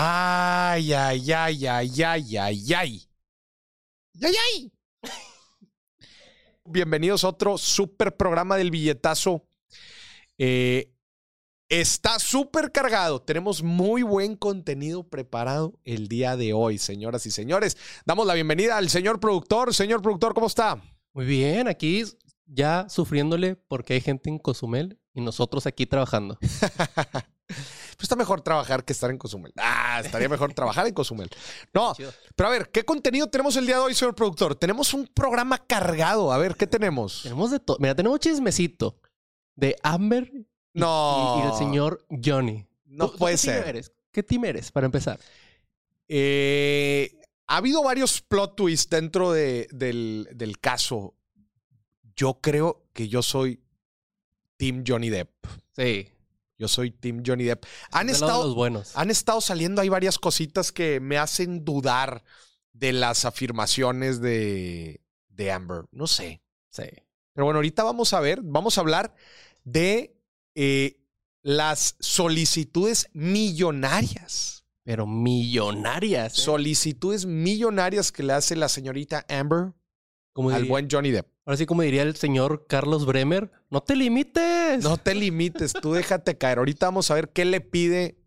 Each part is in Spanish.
Ay, ay, ay, ay, ay, ay, ay. ¡Ay, ay! Bienvenidos a otro super programa del billetazo. Eh, está súper cargado. Tenemos muy buen contenido preparado el día de hoy, señoras y señores. Damos la bienvenida al señor productor. Señor productor, ¿cómo está? Muy bien, aquí ya sufriéndole porque hay gente en Cozumel y nosotros aquí trabajando. Pues está mejor trabajar que estar en Cozumel. Ah, estaría mejor trabajar en Cozumel. No, pero a ver, ¿qué contenido tenemos el día de hoy, señor productor? Tenemos un programa cargado. A ver, ¿qué tenemos? Tenemos de todo. Mira, tenemos chismecito de Amber y, No. y- y el señor Johnny. No ¿Tú- tú puede qué team ser. eres? ¿Qué team eres, para empezar? Eh, ha habido varios plot twists dentro de- del, del caso. Yo creo que yo soy Team Johnny Depp. Sí. Yo soy Team Johnny Depp. Han de estado, los buenos. han estado saliendo ahí varias cositas que me hacen dudar de las afirmaciones de, de Amber. No sé. Sí. Pero bueno, ahorita vamos a ver, vamos a hablar de eh, las solicitudes millonarias. Pero millonarias. ¿eh? Solicitudes millonarias que le hace la señorita Amber Como al diría- buen Johnny Depp. Ahora sí, como diría el señor Carlos Bremer, no te limites. No te limites, tú déjate caer. Ahorita vamos a ver qué le pide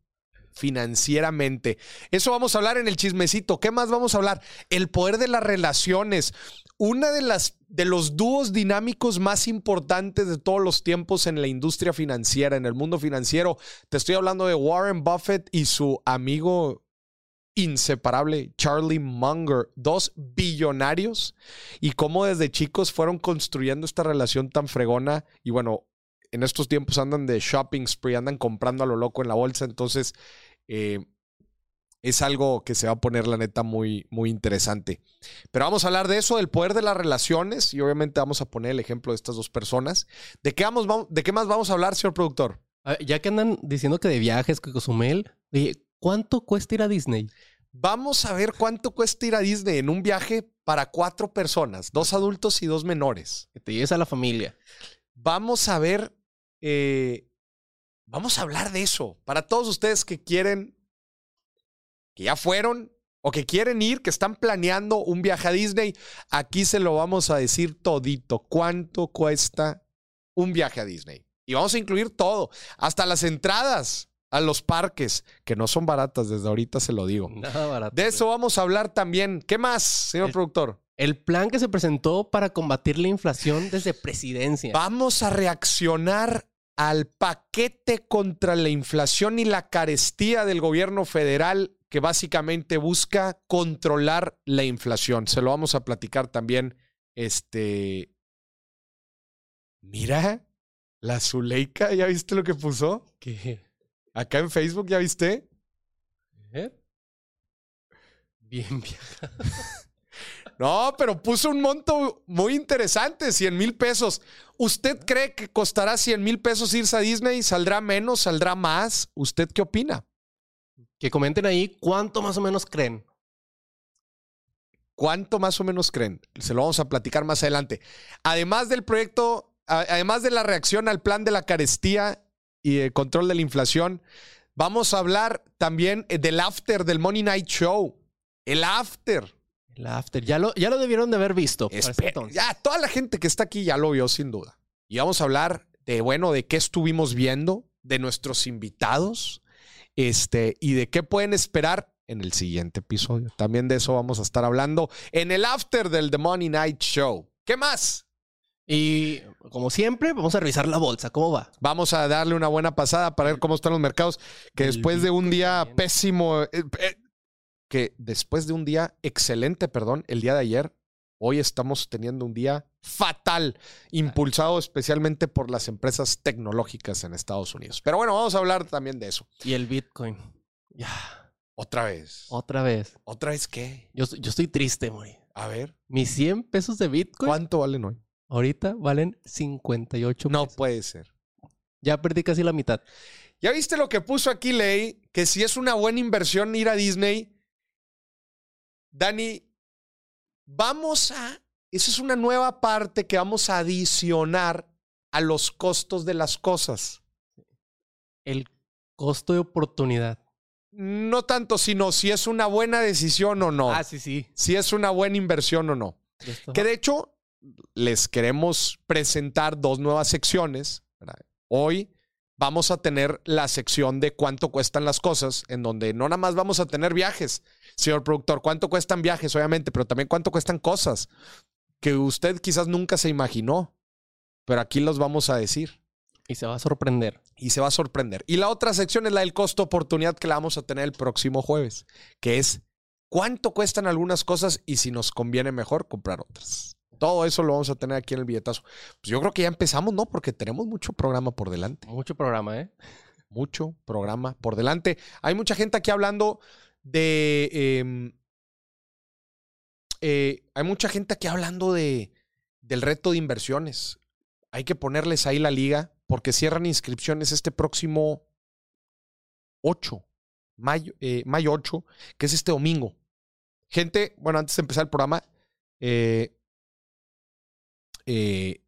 financieramente. Eso vamos a hablar en el chismecito. ¿Qué más vamos a hablar? El poder de las relaciones. Una de las de los dúos dinámicos más importantes de todos los tiempos en la industria financiera, en el mundo financiero. Te estoy hablando de Warren Buffett y su amigo inseparable Charlie Munger, dos billonarios y cómo desde chicos fueron construyendo esta relación tan fregona y bueno, en estos tiempos andan de shopping spree, andan comprando a lo loco en la bolsa, entonces eh, es algo que se va a poner la neta muy, muy interesante. Pero vamos a hablar de eso, del poder de las relaciones y obviamente vamos a poner el ejemplo de estas dos personas. ¿De qué, vamos, de qué más vamos a hablar, señor productor? A ver, Ya que andan diciendo que de viajes, que Cozumel, oye, ¿cuánto cuesta ir a Disney? Vamos a ver cuánto cuesta ir a Disney en un viaje para cuatro personas, dos adultos y dos menores. Que te lleves a la familia. vamos a ver, eh, vamos a hablar de eso. Para todos ustedes que quieren, que ya fueron o que quieren ir, que están planeando un viaje a Disney, aquí se lo vamos a decir todito. ¿Cuánto cuesta un viaje a Disney? Y vamos a incluir todo, hasta las entradas a los parques, que no son baratas, desde ahorita se lo digo. Nada barato. De eso vamos a hablar también. ¿Qué más, señor El- productor? El plan que se presentó para combatir la inflación desde presidencia. Vamos a reaccionar al paquete contra la inflación y la carestía del gobierno federal que básicamente busca controlar la inflación. Se lo vamos a platicar también. Este. Mira, la Zuleika, ¿ya viste lo que puso? ¿Qué? Acá en Facebook, ¿ya viste? ¿Eh? Bien, bien. No, pero puso un monto muy interesante, 100 mil pesos. ¿Usted cree que costará 100 mil pesos irse a Disney? ¿Saldrá menos? ¿Saldrá más? ¿Usted qué opina? Que comenten ahí cuánto más o menos creen. ¿Cuánto más o menos creen? Se lo vamos a platicar más adelante. Además del proyecto, además de la reacción al plan de la carestía y el control de la inflación, vamos a hablar también eh, del after del Money Night Show. El after. El after. Ya lo, ya lo debieron de haber visto. ya, toda la gente que está aquí ya lo vio sin duda. Y vamos a hablar de, bueno, de qué estuvimos viendo, de nuestros invitados, este, y de qué pueden esperar en el siguiente episodio. También de eso vamos a estar hablando en el after del The Money Night Show. ¿Qué más? Y como siempre, vamos a revisar la bolsa. ¿Cómo va? Vamos a darle una buena pasada para ver cómo están los mercados, que después de un día pésimo, eh, eh, que después de un día excelente, perdón, el día de ayer, hoy estamos teniendo un día fatal, impulsado especialmente por las empresas tecnológicas en Estados Unidos. Pero bueno, vamos a hablar también de eso. Y el Bitcoin. Ya. Otra vez. Otra vez. ¿Otra vez qué? Yo, yo estoy triste, Mori. A ver, Mis 100 pesos de Bitcoin ¿cuánto valen hoy? Ahorita valen 58 No pesos. puede ser. Ya perdí casi la mitad. ¿Ya viste lo que puso aquí Ley? Que si es una buena inversión ir a Disney. Dani, vamos a... Esa es una nueva parte que vamos a adicionar a los costos de las cosas. El costo de oportunidad. No tanto, sino si es una buena decisión o no. Ah, sí, sí. Si es una buena inversión o no. Que de hecho, les queremos presentar dos nuevas secciones. ¿verdad? Hoy vamos a tener la sección de cuánto cuestan las cosas, en donde no nada más vamos a tener viajes, señor productor, cuánto cuestan viajes, obviamente, pero también cuánto cuestan cosas que usted quizás nunca se imaginó, pero aquí los vamos a decir Y se va a sorprender. y se va a sorprender. Y la otra sección es la del costo oportunidad que la vamos a tener el próximo jueves, que es cuánto cuestan algunas cosas y si nos conviene mejor comprar otras. Todo eso lo vamos a tener aquí en el billetazo. Pues yo creo que ya empezamos, ¿no? Porque tenemos mucho programa por delante. Mucho programa, ¿eh? Mucho programa por delante. Hay mucha gente aquí hablando de... eh, eh, hay mucha gente aquí hablando de, del reto de inversiones. Hay que ponerles ahí la liga porque cierran inscripciones este próximo 8, mayo, eh, mayo 8, que es este domingo. Gente, bueno, antes de empezar el programa, eh, eh,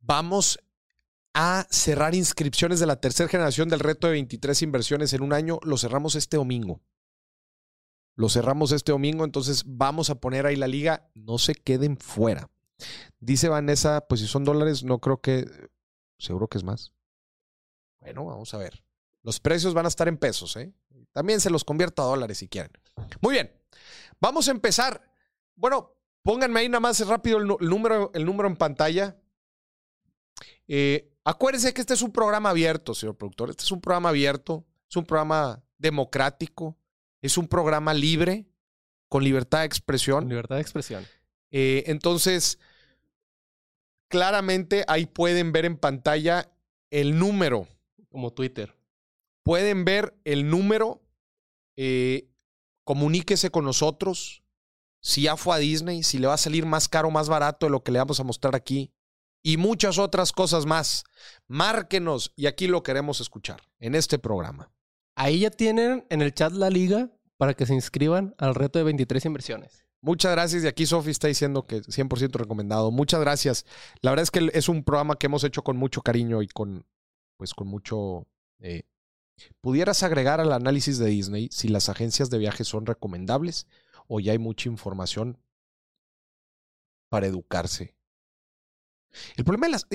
vamos a cerrar inscripciones de la tercera generación del reto de 23 inversiones en un año. Lo cerramos este domingo. Lo cerramos este domingo, entonces vamos a poner ahí la liga. No se queden fuera. Dice Vanessa, pues si son dólares, no creo que... Seguro que es más. Bueno, vamos a ver. Los precios van a estar en pesos, ¿eh? También se los convierto a dólares si quieren. Muy bien. Vamos a empezar. Bueno, pónganme ahí nada más rápido el, número, el número en pantalla. Eh, acuérdense que este es un programa abierto, señor productor. Este es un programa abierto, es un programa democrático, es un programa libre, con libertad de expresión. Libertad de expresión. Eh, entonces, claramente ahí pueden ver en pantalla el número. Como Twitter. Pueden ver el número. eh, comuníquese con nosotros. Si ya fue a Disney, si le va a salir más caro más barato de lo que le vamos a mostrar aquí. Y muchas otras cosas más. Márquenos y aquí lo queremos escuchar en este programa. Ahí ya tienen en el chat la liga para que se inscriban al reto de 23 inversiones. Muchas gracias. Y aquí Sofi está diciendo que 100% recomendado. Muchas gracias. La verdad es que es un programa que hemos hecho con mucho cariño y con, pues, con mucho... eh, ¿Pudieras agregar al análisis de Disney si las agencias de viajes son recomendables o ya hay mucha información para educarse? El problema de las...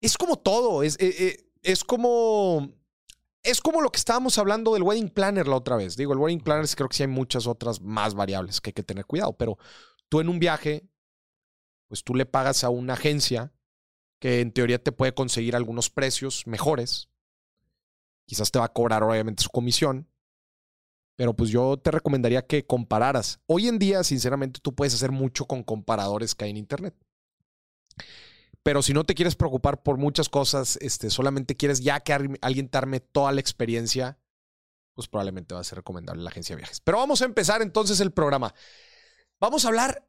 es como todo. Es, eh, eh, es como... Es como lo que estábamos hablando del wedding planner la otra vez. Digo, el wedding planner creo que sí hay muchas otras más variables que hay que tener cuidado, pero tú en un viaje, pues tú le pagas a una agencia que en teoría te puede conseguir algunos precios mejores. Quizás te va a cobrar obviamente su comisión, pero pues yo te recomendaría que compararas. Hoy en día, sinceramente, tú puedes hacer mucho con comparadores que hay en Internet. Pero si no te quieres preocupar por muchas cosas, este, solamente quieres ya que alguien te arme toda la experiencia, pues probablemente va a ser recomendable la agencia de viajes. Pero vamos a empezar entonces el programa. Vamos a hablar,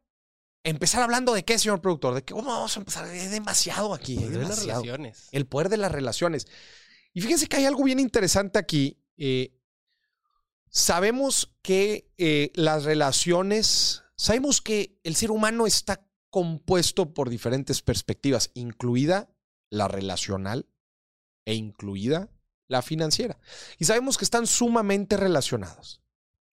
empezar hablando de qué, señor productor, de qué ¿cómo vamos a empezar. Hay demasiado aquí, hay De las relaciones. El poder de las relaciones. Y fíjense que hay algo bien interesante aquí. Eh, sabemos que eh, las relaciones, sabemos que el ser humano está compuesto por diferentes perspectivas, incluida la relacional e incluida la financiera. Y sabemos que están sumamente relacionados.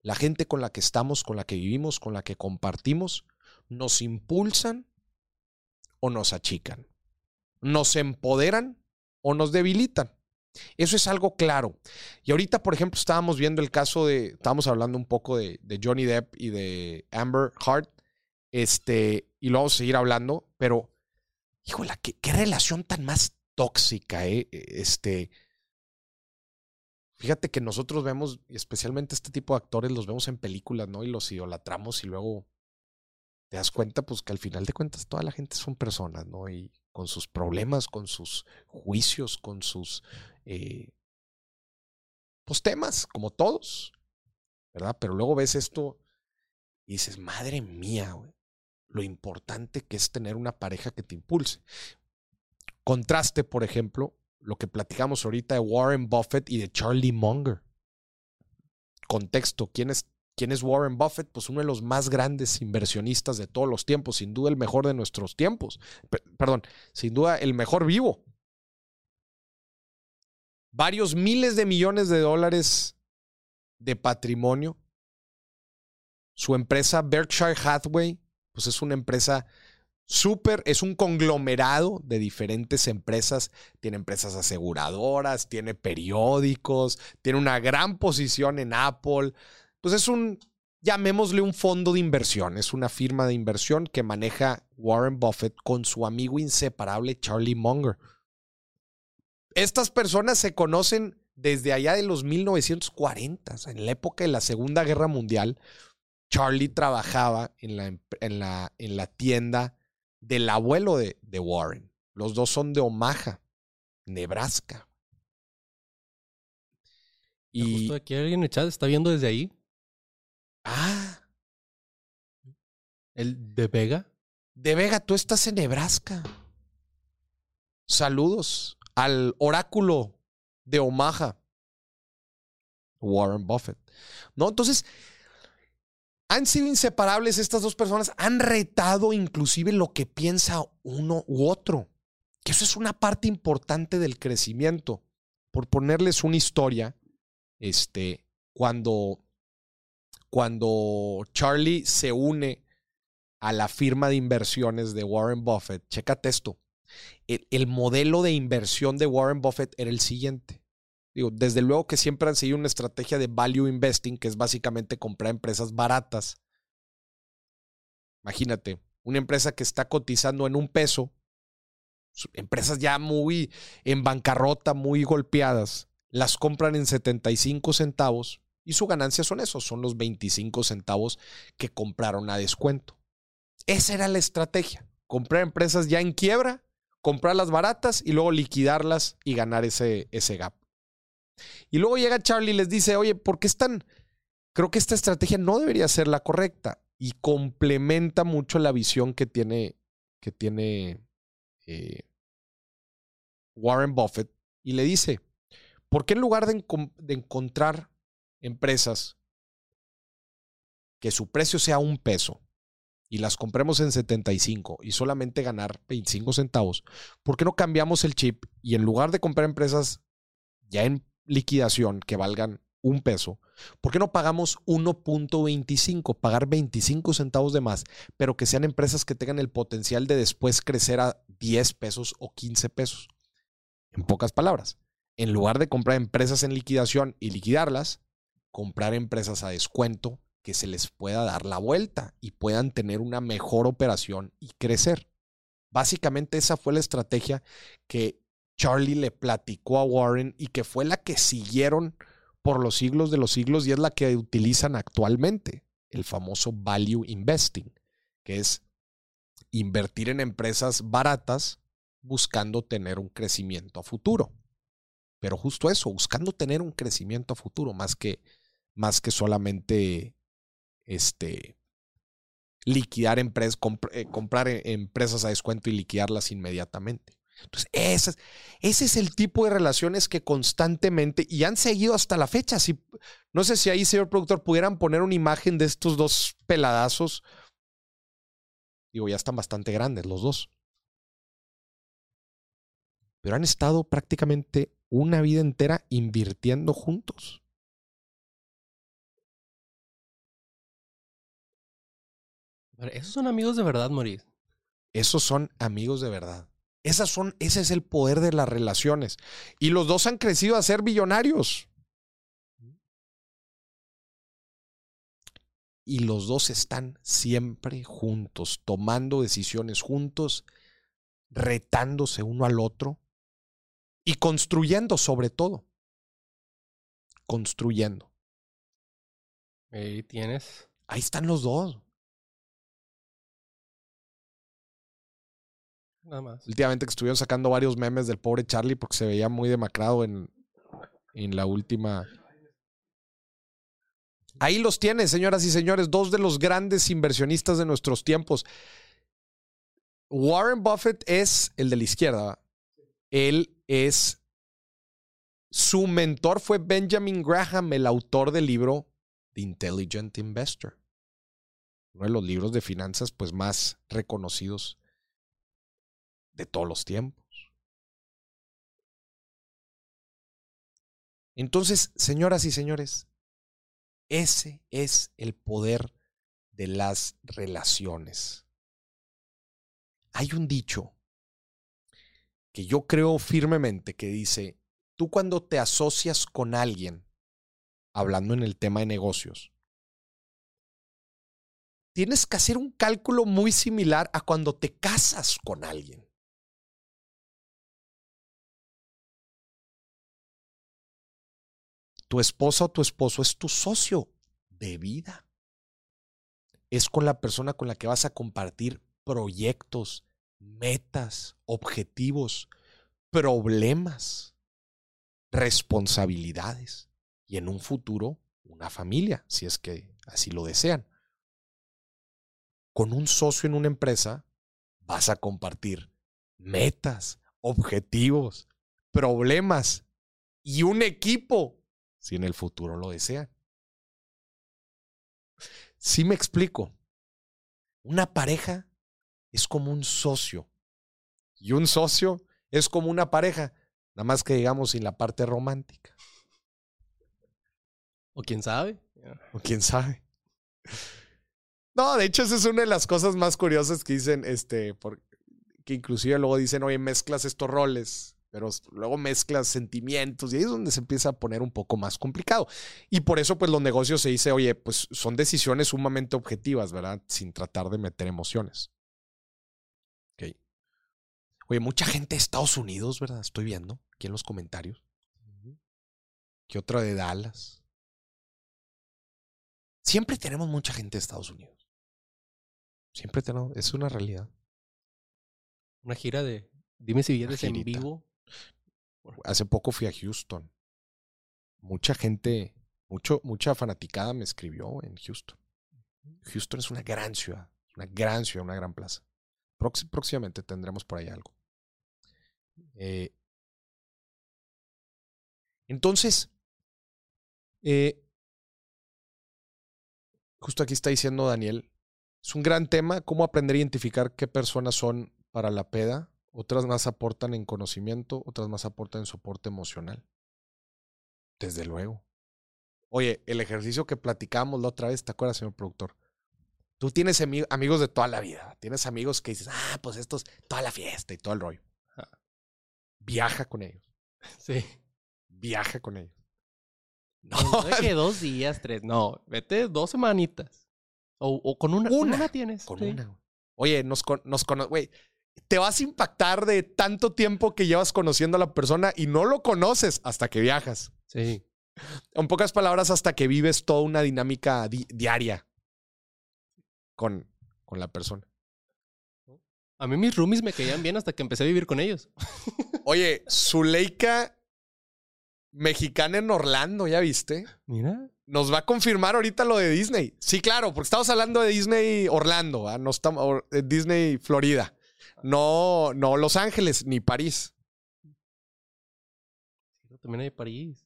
La gente con la que estamos, con la que vivimos, con la que compartimos, nos impulsan o nos achican. Nos empoderan o nos debilitan. Eso es algo claro. Y ahorita, por ejemplo, estábamos viendo el caso de, estábamos hablando un poco de, Johnny Depp y de Amber Hart, este, y lo vamos a seguir hablando, pero, híjole, qué, relación tan más tóxica, ¿eh? Este, fíjate que nosotros vemos, especialmente este tipo de actores, los vemos en películas, ¿no? Y los idolatramos y luego te das cuenta, pues que al final de cuentas toda la gente son personas, ¿no? Y con sus problemas, con sus juicios, con sus eh, pues temas, como todos, ¿verdad? Pero luego ves esto y dices, madre mía, lo importante que es tener una pareja que te impulse. Contraste, por ejemplo, lo que platicamos ahorita de Warren Buffett y de Charlie Munger. Contexto, ¿quién es, quién es Warren Buffett? Pues uno de los más grandes inversionistas de todos los tiempos, sin duda el mejor de nuestros tiempos. Perdón, sin duda el mejor vivo varios miles de millones de dólares de patrimonio. Su empresa Berkshire Hathaway, pues es una empresa súper, es un conglomerado de diferentes empresas. Tiene empresas aseguradoras, tiene periódicos, tiene una gran posición en Apple. Pues es un, llamémosle un fondo de inversión, es una firma de inversión que maneja Warren Buffett con su amigo inseparable Charlie Munger. Estas personas se conocen desde allá de los 1940, en la época de la Segunda Guerra Mundial. Charlie trabajaba en la, en la, en la tienda del abuelo de, de Warren. Los dos son de Omaha, Nebraska. Y justo aquí alguien en el chat está viendo desde ahí. Ah. ¿El de Vega? De Vega, tú estás en Nebraska. Saludos al oráculo de Omaha. Warren Buffett. ¿No? Entonces, han sido inseparables estas dos personas, han retado inclusive lo que piensa uno u otro, que eso es una parte importante del crecimiento. Por ponerles una historia, este, cuando, cuando Charlie se une a la firma de inversiones de Warren Buffett, chécate esto, el, el modelo de inversión de Warren Buffett era el siguiente. Digo, desde luego que siempre han seguido una estrategia de value investing, que es básicamente comprar empresas baratas. Imagínate, una empresa que está cotizando en un peso, empresas ya muy en bancarrota, muy golpeadas, las compran en 75 centavos y su ganancia son esos, son los 25 centavos que compraron a descuento. Esa era la estrategia, comprar empresas ya en quiebra, comprarlas baratas y luego liquidarlas y ganar ese, ese gap. Y luego llega Charlie y les dice, oye, ¿por qué están? Creo que esta estrategia no debería ser la correcta y complementa mucho la visión que tiene, que tiene eh, Warren Buffett y le dice, ¿por qué en lugar de, de encontrar empresas que su precio sea un peso y las compremos en 75 y solamente ganar 25 centavos, ¿por qué no cambiamos el chip y en lugar de comprar empresas ya en liquidación que valgan un peso, ¿por qué no pagamos 1.25? Pagar 25 centavos de más, pero que sean empresas que tengan el potencial de después crecer a 10 pesos o 15 pesos. En pocas palabras, en lugar de comprar empresas en liquidación y liquidarlas, comprar empresas a descuento que se les pueda dar la vuelta y puedan tener una mejor operación y crecer. Básicamente esa fue la estrategia que Charlie le platicó a Warren y que fue la que siguieron por los siglos de los siglos y es la que utilizan actualmente, el famoso value investing, que es invertir en empresas baratas buscando tener un crecimiento a futuro. Pero justo eso, buscando tener un crecimiento a futuro, más que, más que solamente este, liquidar empresas, eh, comprar eh, empresas a descuento y liquidarlas inmediatamente. Entonces, ese, ese es el tipo de relaciones que constantemente, y han seguido hasta la fecha. Si, no sé si ahí, señor productor, pudieran poner una imagen de estos dos peladazos. Digo, ya están bastante grandes los dos. Pero han estado prácticamente una vida entera invirtiendo juntos. Esos son amigos de verdad, Maurice. Esos son amigos de verdad. Esas son, ese es el poder de las relaciones. Y los dos han crecido a ser billonarios. Y los dos están siempre juntos, tomando decisiones juntos, retándose uno al otro y construyendo sobre todo. Construyendo. Ahí tienes. Ahí están los dos. Nada. Últimamente que estuvieron sacando varios memes del pobre Charlie porque se veía muy demacrado en, en la última. Ahí los tiene, señoras y señores, dos de los grandes inversionistas de nuestros tiempos. Warren Buffett es el de la izquierda. Él es. Su mentor fue Benjamin Graham, el autor del libro The Intelligent Investor. Uno de los libros de finanzas pues, más reconocidos de todos los tiempos. Entonces, señoras y señores, Ese es el poder de las relaciones. Hay un dicho que yo creo firmemente que dice, tú cuando te asocias con alguien, hablando en el tema de negocios, tienes que hacer un cálculo muy similar a cuando te casas con alguien. Tu esposa o tu esposo es tu socio de vida. Es con la persona con la que vas a compartir proyectos, metas, objetivos, problemas, responsabilidades y en un futuro una familia, si es que así lo desean. Con un socio en una empresa vas a compartir metas, objetivos, problemas y un equipo, si en el futuro lo desean. Si me explico. Una pareja es como un socio. Y un socio es como una pareja, nada más que digamos sin la parte romántica. O quién sabe. O quién sabe. No, de hecho, esa es una de las cosas más curiosas que dicen, este, que inclusive luego dicen, oye, mezclas estos roles, pero luego mezclas sentimientos y ahí es donde se empieza a poner un poco más complicado. Y por eso, pues, los negocios se dice, oye, pues son decisiones sumamente objetivas, ¿verdad? Sin tratar de meter emociones. Oye, mucha gente de Estados Unidos, ¿verdad? Estoy viendo aquí en los comentarios. ¿Qué otra de Dallas? Siempre tenemos mucha gente de Estados Unidos. Siempre tenemos, es una realidad. Una gira de Dime si vienes en vivo. Hace poco fui a Houston. Mucha gente, mucho, mucha fanaticada me escribió en Houston. Houston es una gran ciudad, una gran ciudad, una gran plaza. próximamente tendremos por ahí algo. Eh, entonces, eh, justo aquí está diciendo Daniel, es un gran tema, cómo aprender a identificar qué personas son para la peda. Otras más aportan en conocimiento, otras más aportan en soporte emocional. Desde luego. Oye, el ejercicio que platicamos la otra vez, ¿te acuerdas, señor productor? Tú tienes amigos de toda la vida. Tienes amigos que dices, ah, pues estos, toda la fiesta y todo el rollo viaja con ellos. Sí. Viaja con ellos. No. no que dos días, tres. No, vete dos semanitas. O, con una. Una, tienes. Con una. Oye, nos, nos güey. Te vas a impactar de tanto tiempo que llevas conociendo a la persona y no lo conoces hasta que viajas. Sí. En pocas palabras, hasta que vives toda una dinámica diaria con, con la persona. A mí mis roomies me caían bien hasta que empecé a vivir con ellos. Oye, Zuleika mexicana en Orlando, ¿ya viste? Mira. Nos va a confirmar ahorita lo de Disney. Sí, claro, porque estamos hablando de Disney Orlando, ¿ah? no estamos de Disney Florida. No, no Los Ángeles ni París. También hay París.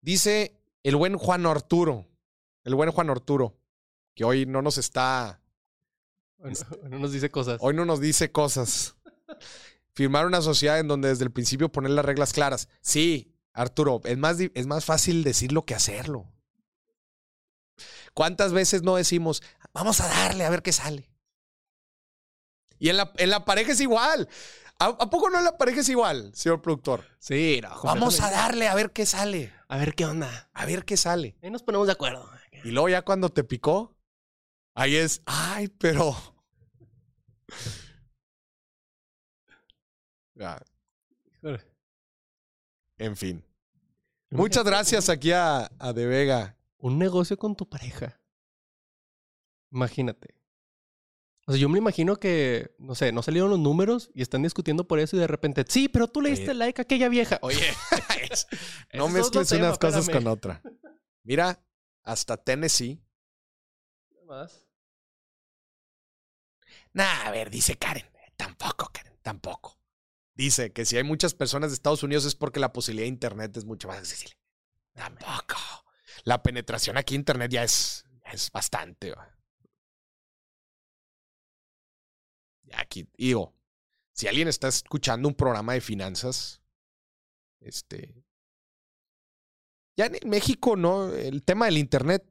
Dice el buen Juan Arturo, el buen Juan Arturo, que hoy no nos está Hoy no nos dice cosas. Hoy no nos dice cosas. Firmar una sociedad en donde desde el principio poner las reglas claras. Sí, Arturo, es más, es más fácil decirlo que hacerlo. ¿Cuántas veces no decimos, vamos a darle a ver qué sale? Y en la, en la pareja es igual. ¿A, poco no en la pareja es igual, señor productor? Sí, Vamos a darle a ver qué sale. A ver qué onda. A ver qué sale. Ahí nos ponemos de acuerdo. Y luego ya cuando te picó, ahí es, ay, pero en fin. Muchas gracias aquí a, a De Vega. Un negocio con tu pareja. Imagínate. O sea, yo me imagino que, no sé, no salieron los números y están discutiendo por eso y de repente, sí, pero tú le diste like a aquella vieja. Oye, no mezcles unas cosas con otra. Mira, hasta Tennessee. más? Nah, a ver, dice Karen. Tampoco, Karen, tampoco. Dice que si hay muchas personas de Estados Unidos es porque la posibilidad de Internet es mucho más accesible. Tampoco. La penetración aquí en Internet ya es, es bastante. Ya aquí, digo, si alguien está escuchando un programa de finanzas, este, Ya en México, ¿no? El tema del internet,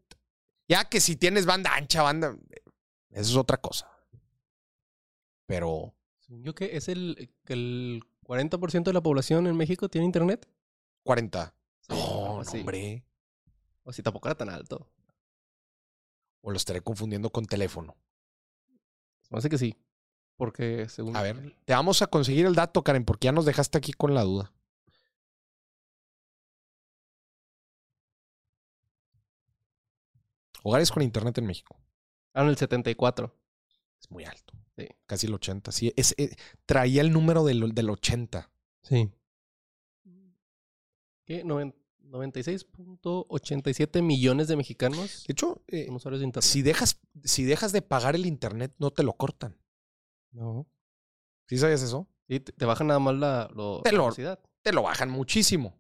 ya que si tienes banda ancha, banda, eso es otra cosa. Pero Yo que es el, el 40% de la población en México tiene internet. 40. Sí, algo no, hombre. O si tampoco era tan alto. O lo estaré confundiendo con teléfono. Se me hace que sí. Porque según. A ver, te vamos a conseguir el dato, Karen, porque ya nos dejaste aquí con la duda. Hogares con internet en México. Ah, en el 74. Es muy alto. Sí. Casi el 80. Sí, es, eh, traía el número del, del 80. Sí. ¿Qué? Noven- 96.87 millones de mexicanos De hecho, eh, de internet. si, dejas, si dejas de pagar el internet, no te lo cortan. No. ¿Sí sabías eso? Sí, te, te bajan nada más la, lo, Te la lo- velocidad. Te lo bajan muchísimo.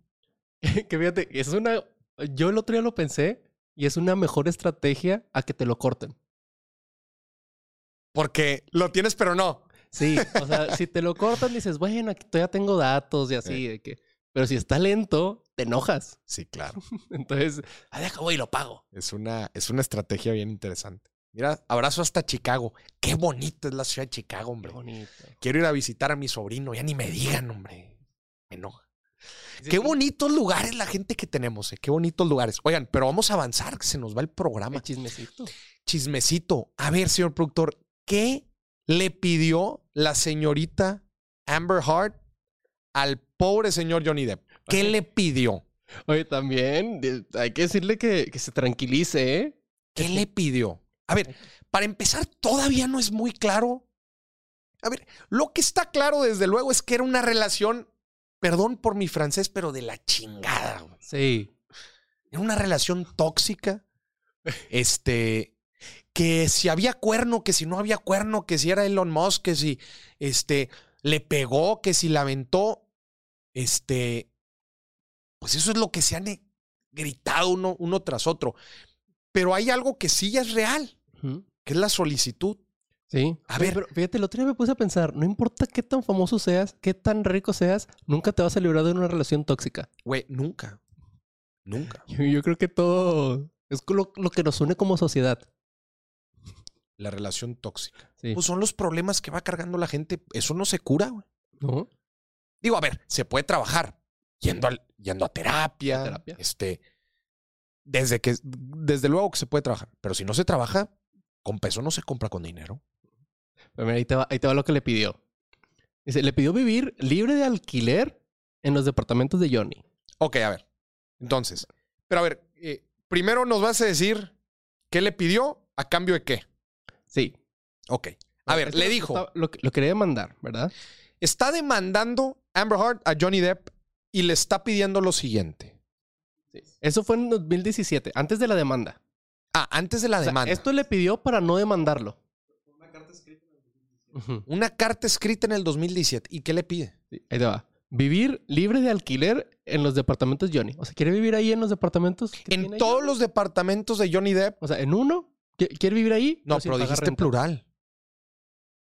que fíjate, es una. Yo el otro día lo pensé y es una mejor estrategia a que te lo corten. Porque lo tienes, pero no. Sí, o sea, si te lo cortan, dices, bueno, aquí todavía tengo datos y así, de que. Pero si está lento, te enojas. Sí, claro. Entonces, ah, deja, voy y lo pago. Es una, es una estrategia bien interesante. Mira, abrazo hasta Chicago. Qué bonita es la ciudad de Chicago, Qué hombre. bonito. Quiero ir a visitar a mi sobrino. Ya ni me digan, hombre. Me enoja. Sí, Qué sí, bonitos lugares la gente que tenemos, eh. Qué bonitos lugares. Oigan, pero vamos a avanzar, que se nos va el El programa. chismecito. Chismecito. A ver, señor productor, ¿qué le pidió la señorita Amber Heard al pobre señor Johnny Depp? ¿Qué le pidió? Oye, también hay que decirle que, que se tranquilice, ¿eh? ¿Qué le pidió? A ver, para empezar, todavía no es muy claro. A ver, lo que está claro desde luego es que era una relación, perdón por mi francés, pero de la chingada. güey. Sí. Era una relación tóxica. Este, que si había cuerno, que si no había cuerno, que si era Elon Musk, que si este le pegó, que si la aventó. Este, pues eso es lo que se han eh, gritado uno, uno tras otro. Pero hay algo que sí ya es real, Que es la solicitud. Sí. A ver. pero fíjate, el otro día me puse a pensar, no importa qué tan famoso seas, qué tan rico seas, nunca te vas a librar de una relación tóxica. Güey, nunca. Nunca. Yo, yo creo que todo es lo, lo que nos une como sociedad. La relación tóxica. Sí. Pues son los problemas que va cargando la gente. Eso no se cura, güey. Digo, a ver, se puede trabajar yendo, al, yendo a terapia, A terapia. Este, desde que, desde luego que se puede trabajar, pero si no se trabaja, con peso no se compra con dinero. Pero mira, ahí te, va, ahí te va lo que le pidió. Dice, le pidió vivir libre de alquiler en los departamentos de Johnny. Ok, a ver. Entonces, pero a ver, eh, primero nos vas a decir qué le pidió a cambio de qué. Sí. Ok. A ver, le lo- dijo, Lo, lo quería demandar, ¿verdad? está demandando Amber Heard a Johnny Depp y le está pidiendo lo siguiente. Eso fue en 2017, antes de la demanda. Ah, antes de la O sea, demanda. esto le pidió para no demandarlo. Ujú. Una carta escrita en el 2017. ¿Y qué le pide? Sí, ahí te va. Vivir libre de alquiler en los departamentos Johnny. O sea, ¿quiere vivir ahí en los departamentos? que En tiene todos Johnny? los departamentos de Johnny Depp. O sea, en uno, ¿qui- ¿quiere vivir ahí? No, pero dijiste renta? plural.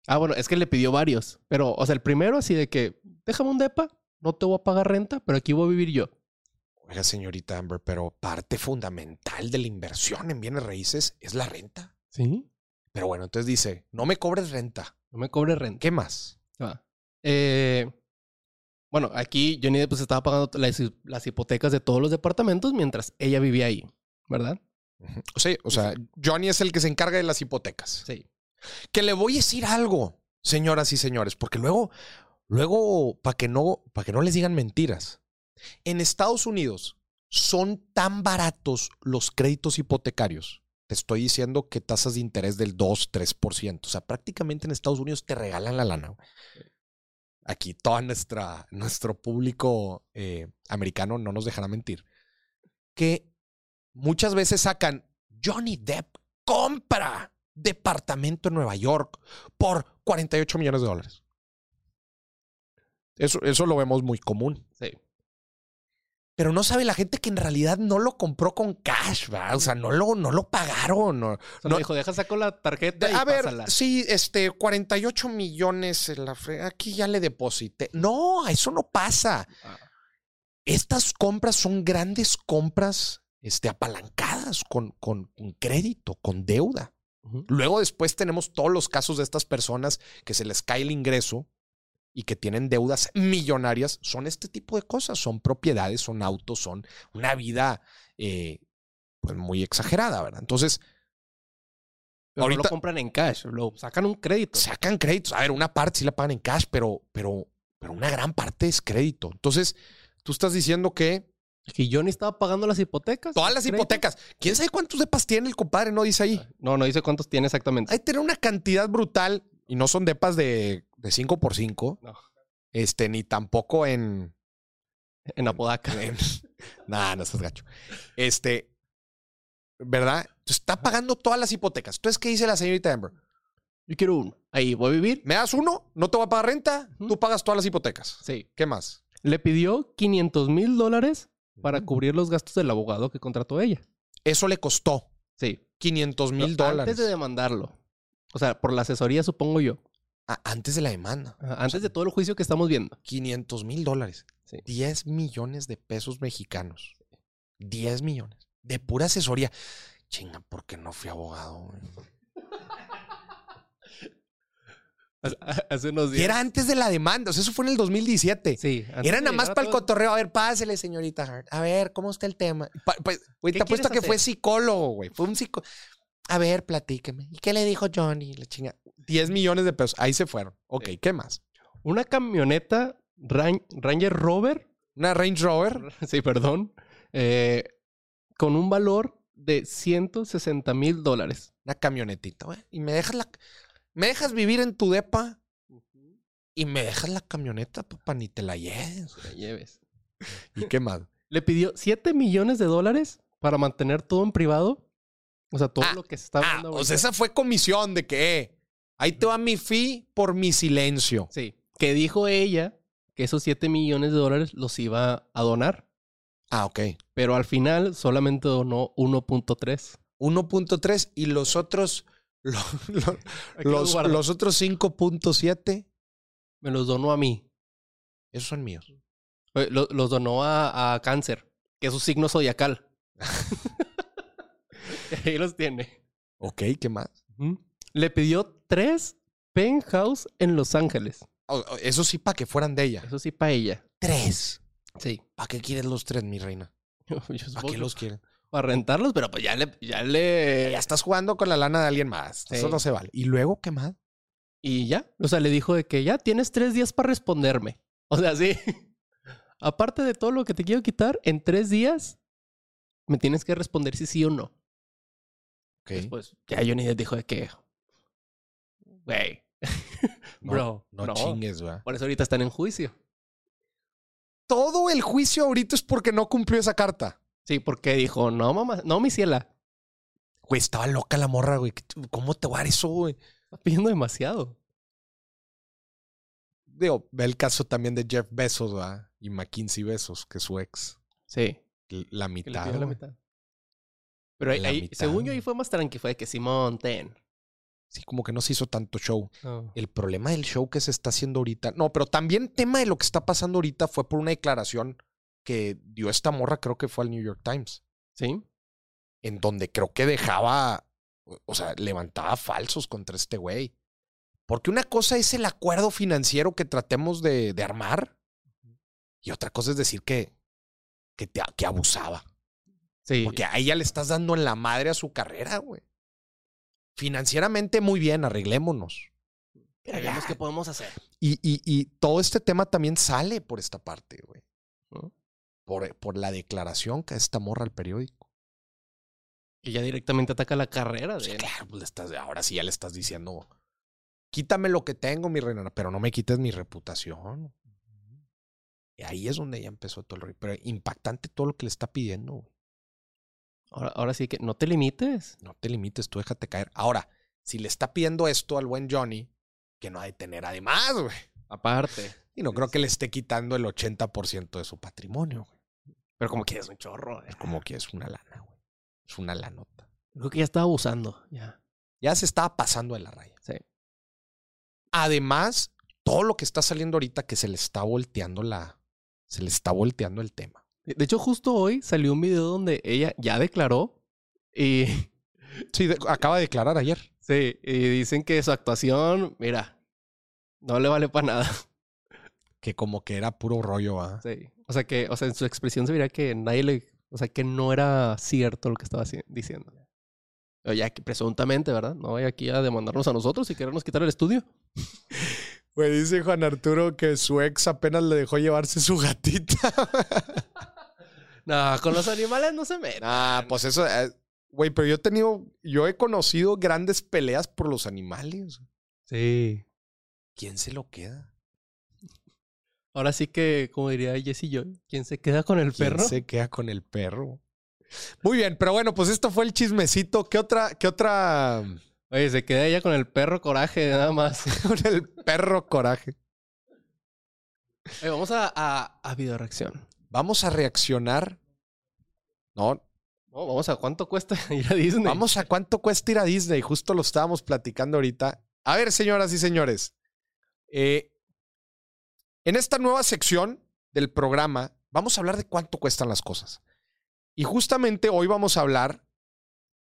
Ah, bueno, es que le pidió varios. Pero, o sea, el primero así de que, déjame un depa, no te voy a pagar renta, pero aquí voy a vivir yo. Señorita Amber, pero parte fundamental de la inversión en bienes raíces es la renta. Sí. Pero bueno, entonces dice, no me cobres renta. No me cobre renta. ¿Qué más? Ah. Eh, bueno, aquí Johnny pues, estaba pagando las, las hipotecas de todos los departamentos mientras ella vivía ahí, ¿verdad? O sea, o sea, Johnny es el que se encarga de las hipotecas. Sí. Que le voy a decir algo, señoras y señores, porque luego, luego, para que no, para que no les digan mentiras. En Estados Unidos son tan baratos los créditos hipotecarios. Te estoy diciendo que tasas de interés del 2, 3%. O sea, prácticamente en Estados Unidos te regalan la lana. Aquí todo nuestro público eh, americano no nos dejará mentir. Que muchas veces sacan Johnny Depp compra departamento en Nueva York por 48 millones de dólares. Eso, eso lo vemos muy común. Sí. Pero no sabe la gente que en realidad no lo compró con cash, ¿verdad? O sea, no lo, no lo pagaron. no- O sea, No. dijo, deja saco la tarjeta y a ver, pásala. sí, este, 48 millones en la aquí ya le deposité. No, eso no pasa. Ah, estas compras son grandes compras este, apalancadas con, con, con crédito, con deuda. Luego después tenemos todos los casos de estas personas que se les cae el ingreso y que tienen deudas millonarias. Son este tipo de cosas, son propiedades, son autos, son una vida eh, pues muy exagerada, ¿verdad? Entonces Pero no Ahorita- lo compran en cash, lo sacan un crédito. sacan créditos. A ver, una parte sí la pagan en cash, pero, pero, pero una gran parte es crédito. Entonces, tú estás diciendo que Que Johnny estaba pagando las hipotecas. todas las hipotecas, ¿quién sabe cuántos depas tiene el compadre? No dice ahí. No, no dice cuántos tiene exactamente. Hay que tener una cantidad brutal y no son depas de, de 5 por 5 No. Este, ni tampoco en. En Apodaca. en nah, no estás gacho. Este, ¿verdad? Entonces, está pagando todas las hipotecas. Entonces, ¿qué dice la señorita Amber? Yo quiero uno. Ahí voy a vivir. ¿Me das uno? ¿No te voy a pagar renta? Tú pagas todas las hipotecas. Sí. ¿Qué más? Le pidió 500 mil dólares para cubrir los gastos del abogado que contrató ella. Eso le costó Sí. 500 mil dólares. Antes de demandarlo. O sea, por la asesoría, supongo yo. Antes de la demanda. Antes de todo el juicio que estamos viendo. 500 mil dólares. Sí. 10 millones de pesos mexicanos. 10 millones. De pura asesoría. Chinga, ¿por qué no fui abogado? Hace unos días. era antes de la demanda. O sea, eso fue en el 2017. Sí. Era nada más para el todo- cotorreo. A ver, pásele, señorita Hart. A ver, ¿cómo está el tema? Pa- pues, güey, ¿Qué te apuesto quieres que fue psicólogo, güey. Fue un psicólogo. A ver, platíqueme. ¿Y qué le dijo Johnny? La chinga. 10 millones de pesos. Ahí se fueron. Ok, Sí. ¿qué más? Una camioneta Ran- Ranger Rover. Una Range Rover. Sí, perdón. eh, con un valor de 160 mil dólares. Una camionetita, güey. Y me dejas la. Me dejas vivir en tu depa y me dejas la camioneta, papá, ni te la lleves. La lleves. ¿Y qué más? Le pidió 7 millones de dólares para mantener todo en privado. O sea, todo Ah, lo que se está Ah, o sea, esa fue comisión de que, eh, ahí te va mi fee por mi silencio. Sí. Que dijo ella que esos 7 millones de dólares los iba a donar. Ah, ok. Pero al final solamente donó 1.3. 1.3 y los otros. lo- lo- los guardo. los otros 5.7, Me los donó a mí. esos son míos. Lo- Los donó a, a cáncer, que es su signo zodiacal. Ahí los tiene. Ok, ¿qué más? Le pidió tres penthouse en Los Ángeles. Eso sí, para que fueran de ella. Eso sí, para ella. Tres. Sí. ¿Para qué quieres los tres, mi reina? ¿Para qué los quieres? Para rentarlos, pero pues ya le... Ya le... Ya estás jugando con la lana de alguien más. Sí. Eso no se vale. ¿Y luego qué más? Y ya. O sea, le dijo de que ya tienes tres días para responderme. O sea, sí. Aparte de todo lo que te quiero quitar, en tres días me tienes que responder si sí o no. Pues ya Johnny dijo de que... Güey. No, Bro. No, no. chingues, güey. Por eso ahorita están en juicio. Todo el juicio ahorita es porque no cumplió esa carta. Sí, porque dijo, no, mamá, no, mi ciela. Güey, estaba loca la morra, güey. ¿Cómo te va a dar eso, güey? Está pidiendo demasiado. Digo, ve el caso también de Jeff Bezos, ¿verdad? Y Mackenzie Bezos, que es su ex. Sí. La mitad. la mitad. Pero ahí, ahí- según yo, ahí fue más tranqui. Fue de que Simón, ten. Sí, como que no se hizo tanto show. El problema del show que se está haciendo ahorita. No, pero también tema de lo que está pasando ahorita fue por una declaración que dio esta morra, creo que fue al New York Times, ¿Sí? en donde creo que dejaba, o- o sea, levantaba falsos contra este güey. Porque una cosa es el acuerdo financiero que tratemos de, de armar y otra cosa es decir que, que, te, que abusaba. Sí. Porque a ella le estás dando en la madre a su carrera, güey. Financieramente muy bien, arreglémonos. Pero Veamos ya. qué podemos hacer. Y, y, y todo este tema también sale por esta parte, güey. ¿no? Por, por la declaración que esta morra al periódico. Y ya directamente ataca la carrera de Sí, él. claro, pues le estás, ahora sí ya le estás diciendo, quítame lo que tengo, mi reina, pero no me quites mi reputación. Y ahí es donde ya empezó todo el rollo. Pero impactante todo lo que le está pidiendo, güey. Ahora, ahora sí que no te limites. No te limites, tú déjate caer. Ahora, si le está pidiendo esto al buen Johnny, que no ha de tener además, güey. Aparte. Y no creo que le esté quitando el 80% de su patrimonio, güey. Pero como que es un chorro. eh. Es como que es una lana, güey. Es una lanota. Creo que ya estaba abusando. Ya. Ya se estaba pasando de la raya. Sí. Además, todo lo que está saliendo ahorita que se le está volteando la. Se le está volteando el tema. De hecho, justo hoy salió un video donde ella ya declaró y... Sí, de- acaba de declarar ayer. Sí, y dicen que su actuación, mira, no le vale para nada. Que como que era puro rollo, ¿ah? Sí. O sea que, o sea, en su expresión se vería que nadie le, o sea, que no era cierto lo que estaba diciendo. O ya que presuntamente, ¿verdad? No vaya aquí a demandarnos a nosotros y querernos quitar el estudio. Güey, dice Juan Arturo que su ex apenas le dejó llevarse su gatita. No, con los animales no se meten. ah, pues eso, eh, güey, pero yo he tenido, yo he conocido grandes peleas por los animales. Sí. ¿Quién se lo queda? Ahora sí que, como diría Jesse Joy, ¿quién se queda con el ¿Quién perro? se queda con el perro? Muy bien, pero bueno, pues esto fue el chismecito. ¿Qué otra, qué otra? Oye, se queda ella con el perro coraje, nada más. Con el perro coraje. Oye, vamos a, a, a video reacción. Vamos a reaccionar. No, No, vamos a cuánto cuesta ir a Disney. vamos a cuánto cuesta ir a Disney. Justo lo estábamos platicando ahorita. A ver, señoras y señores. eh, en esta nueva sección del programa, vamos a hablar de cuánto cuestan las cosas. Y justamente hoy vamos a hablar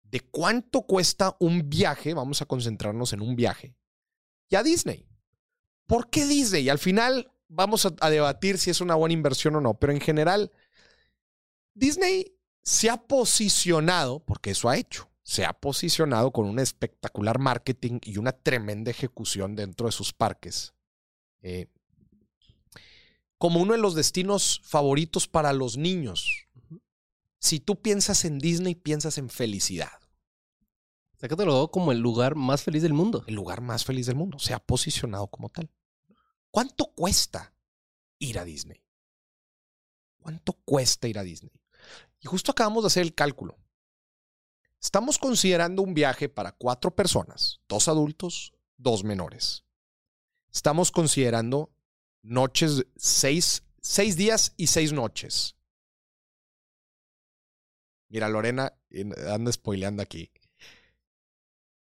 de cuánto cuesta un viaje. Vamos a concentrarnos en un viaje. Y a Disney. ¿Por qué Disney? Y al final vamos a, a debatir si es una buena inversión o no. Pero en general, Disney se ha posicionado, porque eso ha hecho, se ha posicionado con un espectacular marketing y una tremenda ejecución dentro de sus parques. eh, como uno de los destinos favoritos para los niños. Si tú piensas en Disney, piensas en felicidad. O sea, que te lo doy como el lugar más feliz del mundo. El lugar más feliz del mundo. Se ha posicionado como tal. ¿Cuánto cuesta ir a Disney? ¿Cuánto cuesta ir a Disney? Y justo acabamos de hacer el cálculo. Estamos considerando un viaje para cuatro personas, dos adultos, dos menores. Estamos considerando noches, seis, seis días y seis noches. Mira, Lorena anda spoileando aquí.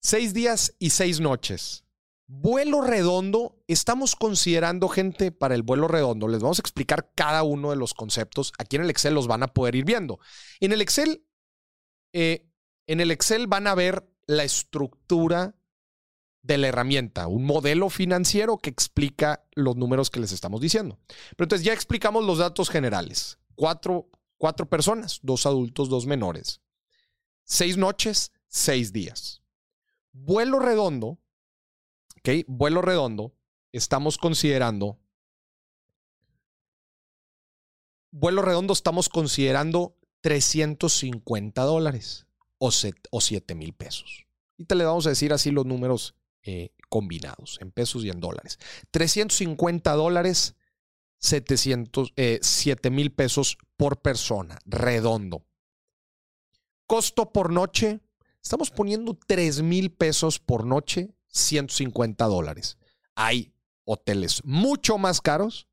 Seis días y seis noches. Vuelo redondo, estamos considerando gente para el vuelo redondo. Les vamos a explicar cada uno de los conceptos. Aquí en el Excel los van a poder ir viendo. En el Excel, eh, en el Excel van a ver la estructura de la herramienta, un modelo financiero que explica los números que les estamos diciendo. Pero entonces ya explicamos los datos generales. Cuatro, cuatro personas, dos adultos, dos menores. Seis noches, seis días. Vuelo redondo, Vuelo redondo, estamos considerando. Vuelo redondo, estamos considerando 350 dólares o, set- o 7 mil pesos. Y te le vamos a decir así los números eh, combinados, en pesos y en dólares. 350 dólares, 700, eh, 7 mil pesos por persona, redondo. Costo por noche, estamos poniendo 3 mil pesos por noche, 150 dólares. Hay hoteles mucho más caros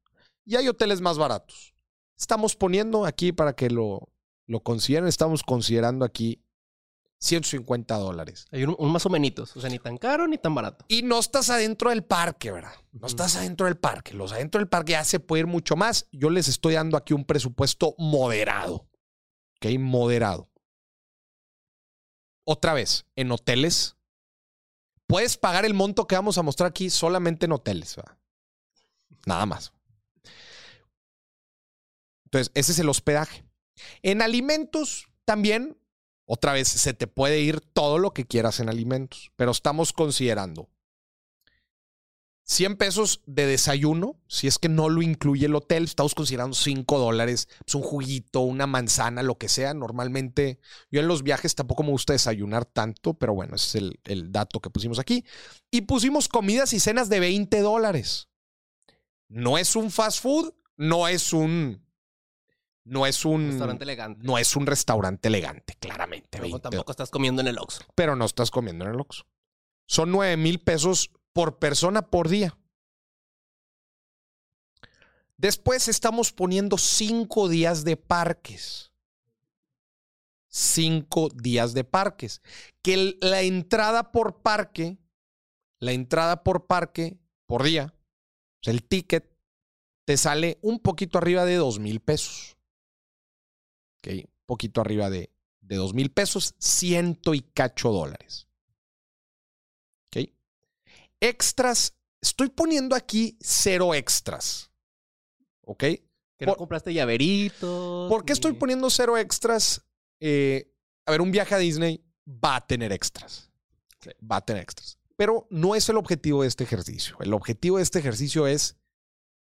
y hay hoteles más baratos. Estamos poniendo aquí para que lo, lo consideren, estamos considerando aquí 150 dólares. Hay un, un más o menos. O sea, ni tan caro ni tan barato. Y no estás adentro del parque, ¿verdad? No estás adentro del parque. Los adentro del parque ya se puede ir mucho más. Yo les estoy dando aquí un presupuesto moderado. ¿Ok? Moderado. Otra vez, en hoteles, puedes pagar el monto que vamos a mostrar aquí solamente en hoteles. Nada más. Entonces, ese es el hospedaje. En alimentos también, otra vez, se te puede ir todo lo que quieras en alimentos, pero estamos considerando 100 pesos de desayuno, si es que no lo incluye el hotel, estamos considerando 5 dólares, pues un juguito, una manzana, lo que sea. Normalmente, yo en los viajes tampoco me gusta desayunar tanto, pero bueno, ese es el, el dato que pusimos aquí. Y pusimos comidas y cenas de 20 dólares. No es un fast food, no es un. No es un. Restaurante elegante. No es un restaurante elegante, claramente. Pero 20 tampoco estás comiendo en el Oxxo. pero no estás comiendo en el Oxxo. Son 9 mil pesos por persona por día. Después estamos poniendo cinco días de parques. Cinco días de parques. Que la entrada por parque, la entrada por parque por día, sea, el ticket te sale un poquito arriba de dos mil pesos. Ok, poquito arriba de, de dos mil pesos, ciento y cacho dólares. Extras, estoy poniendo aquí cero extras. Ok. Que no Por- compraste llaveritos. ¿Por qué estoy ni- poniendo cero extras? Eh, a ver, un viaje a Disney va a tener extras. Sí. Va a tener extras. Pero no es el objetivo de este ejercicio. El objetivo de este ejercicio es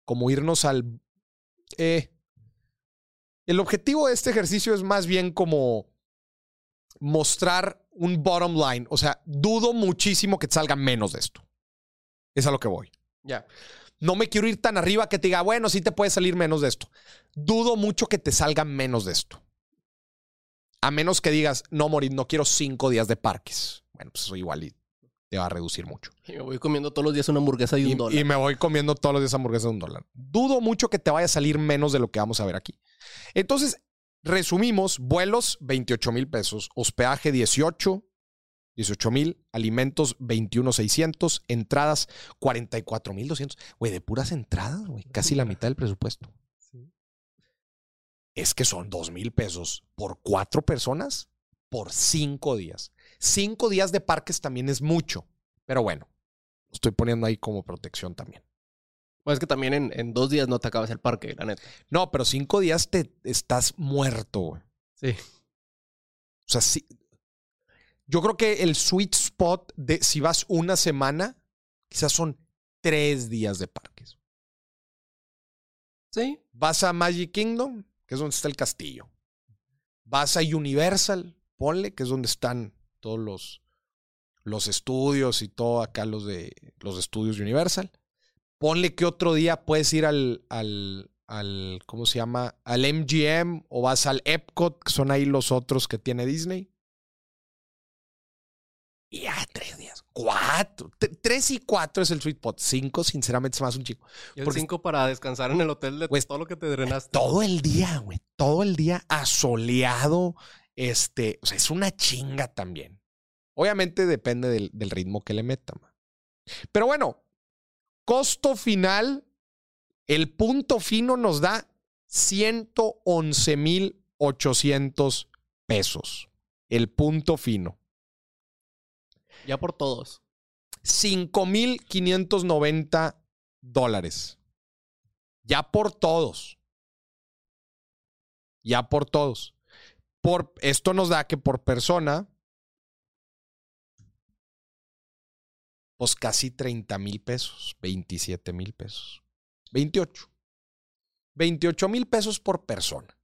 como irnos al... eh, el objetivo de este ejercicio es más bien como mostrar un bottom line. O sea, dudo muchísimo que te salga menos de esto. Es a lo que voy. Ya. No me quiero ir tan arriba que te diga, bueno, sí te puede salir menos de esto. Dudo mucho que te salga menos de esto. A menos que digas, no, morir, no quiero cinco días de parques. Bueno, pues eso igual y te va a reducir mucho. Y me voy comiendo todos los días una hamburguesa de un Y, dólar. y me voy comiendo todos los días hamburguesas de un dólar. Dudo mucho que te vaya a salir menos de lo que vamos a ver aquí. Entonces, resumimos, vuelos 28 mil pesos, hospedaje 18, 18 mil, alimentos 21 600, entradas 44 mil 200. Güey, de puras entradas, güey, casi la mitad del presupuesto. Es que son 2 mil pesos por cuatro personas por cinco días. Cinco días de parques también es mucho, pero bueno, lo estoy poniendo ahí como protección también. Pues es que también en, en dos días no te acabas el parque, la neta. No, pero cinco días te estás muerto, güey. Sí. O sea, sí. Yo creo que el sweet spot de si vas una semana, quizás son tres días de parques. Sí. Vas a Magic Kingdom, que es donde está el castillo. Vas a Universal, ponle, que es donde están todos los, los estudios y todo acá los de los estudios de Universal. Ponle que otro día puedes ir al, al, al, ¿cómo se llama? Al MGM o vas al Epcot, que son ahí los otros que tiene Disney. Y ya, tres días. Cuatro. Tres y cuatro es el sweet spot. Cinco, sinceramente, es más un chico. Y el Porque- cinco para descansar en el hotel de Pues, todo lo que te drenaste. Todo el día, güey. Todo el día asoleado. Este, o sea, es una chinga también. Obviamente depende del, del ritmo que le metan. Pero bueno, costo final, el punto fino nos da 111,800 pesos. El punto fino. Ya por todos. 5,590 dólares. Ya por todos. Ya por todos. Por, esto nos da que por persona, pues casi 30 mil pesos, 27 mil pesos, 28. 28 mil pesos por persona.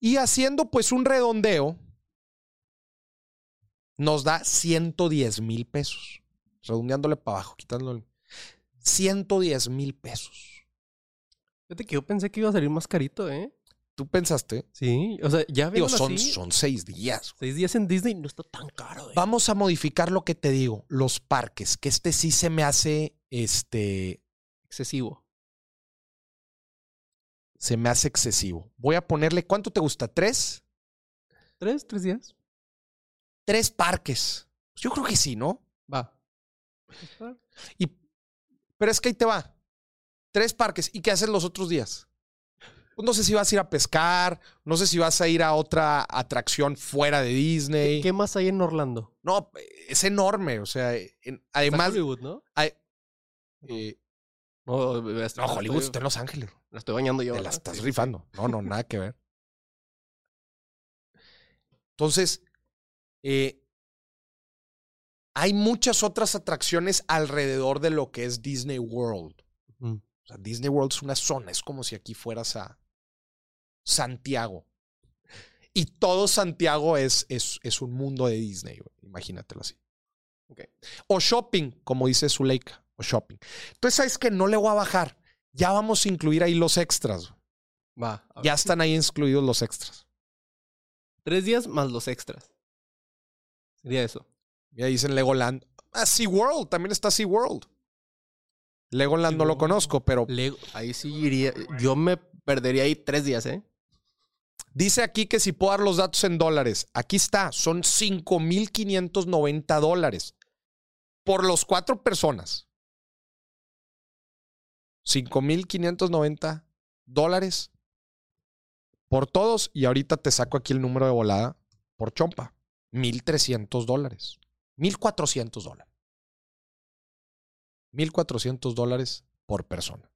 Y haciendo pues un redondeo, nos da 110 mil pesos. Redondeándole para abajo, quitándole. 110 mil pesos. Fíjate que yo pensé que iba a salir más carito, ¿eh? ¿Tú pensaste? Sí. O sea, ya Digo, viendo son, así, son seis días. seis días en Disney no está tan caro, ¿eh? Vamos a modificar lo que te digo, los parques, que este sí se me hace, este, Excesivo. se me hace excesivo. Voy a ponerle, ¿cuánto te gusta? ¿Tres? ¿Tres? ¿Tres días? Tres parques. Pues Yo creo que sí, ¿no? Va. Y, pero es que ahí te va. Tres parques. ¿Y qué haces los otros días? Pues no sé si vas a ir a pescar, no sé si vas a ir a otra atracción fuera de Disney. ¿Qué más hay en Orlando? No, es enorme. O sea, en- Está además. Hollywood, ¿no? hay- eh, No, no, Hollywood estoy- está en Los Ángeles. La estoy bañando yo. Te la estás Sí, rifando. No, no, nada que ver. Entonces, eh, hay muchas otras atracciones alrededor de lo que es Disney World. O sea, Disney World es una zona, es como si aquí fueras a Santiago. Y todo Santiago es, es, es un mundo de Disney, imagínatelo así. O shopping, como dice Zuleika, o shopping. Entonces, ¿sabes que No le voy a bajar. Ya vamos a incluir ahí los extras. Va. Ya están ahí incluidos los extras. Tres días más los extras. Sería eso. Ya dicen Legoland. Ah, SeaWorld, también está SeaWorld. Legoland no lo conozco, pero Lego, ahí sí iría. Yo me perdería ahí tres días, ¿eh? dice aquí que si puedo dar los datos en dólares. Aquí está, son 5,590 dólares por los cuatro personas. 5.590 dólares por todos. Y ahorita te saco aquí el número de volada por chompa. 1.300 dólares. 1.400 dólares. 1.400 dólares por persona.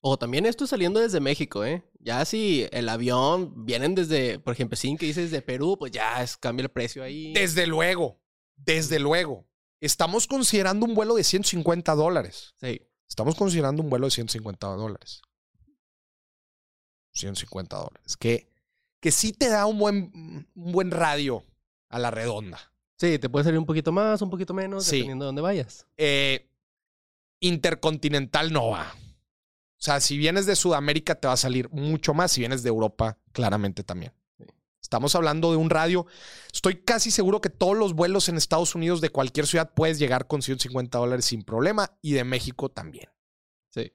O también esto saliendo desde México, ¿eh? Ya si el avión vienen desde, por ejemplo, sin que dices de Perú, pues ya es, cambia el precio ahí. Desde luego, desde luego. Estamos considerando un vuelo de 150 dólares. Sí. Estamos considerando un vuelo de 150 dólares. 150 dólares. Que, que sí te da un buen, un buen radio a la redonda. Sí, te puede salir un poquito más, un poquito menos, Sí. dependiendo de dónde vayas. Eh, intercontinental no va. O sea, si vienes de Sudamérica te va a salir mucho más. Si vienes de Europa, claramente también. Estamos hablando de un radio. Estoy casi seguro que todos los vuelos en Estados Unidos de cualquier ciudad puedes llegar con 150 dólares sin problema y de México también. Sí.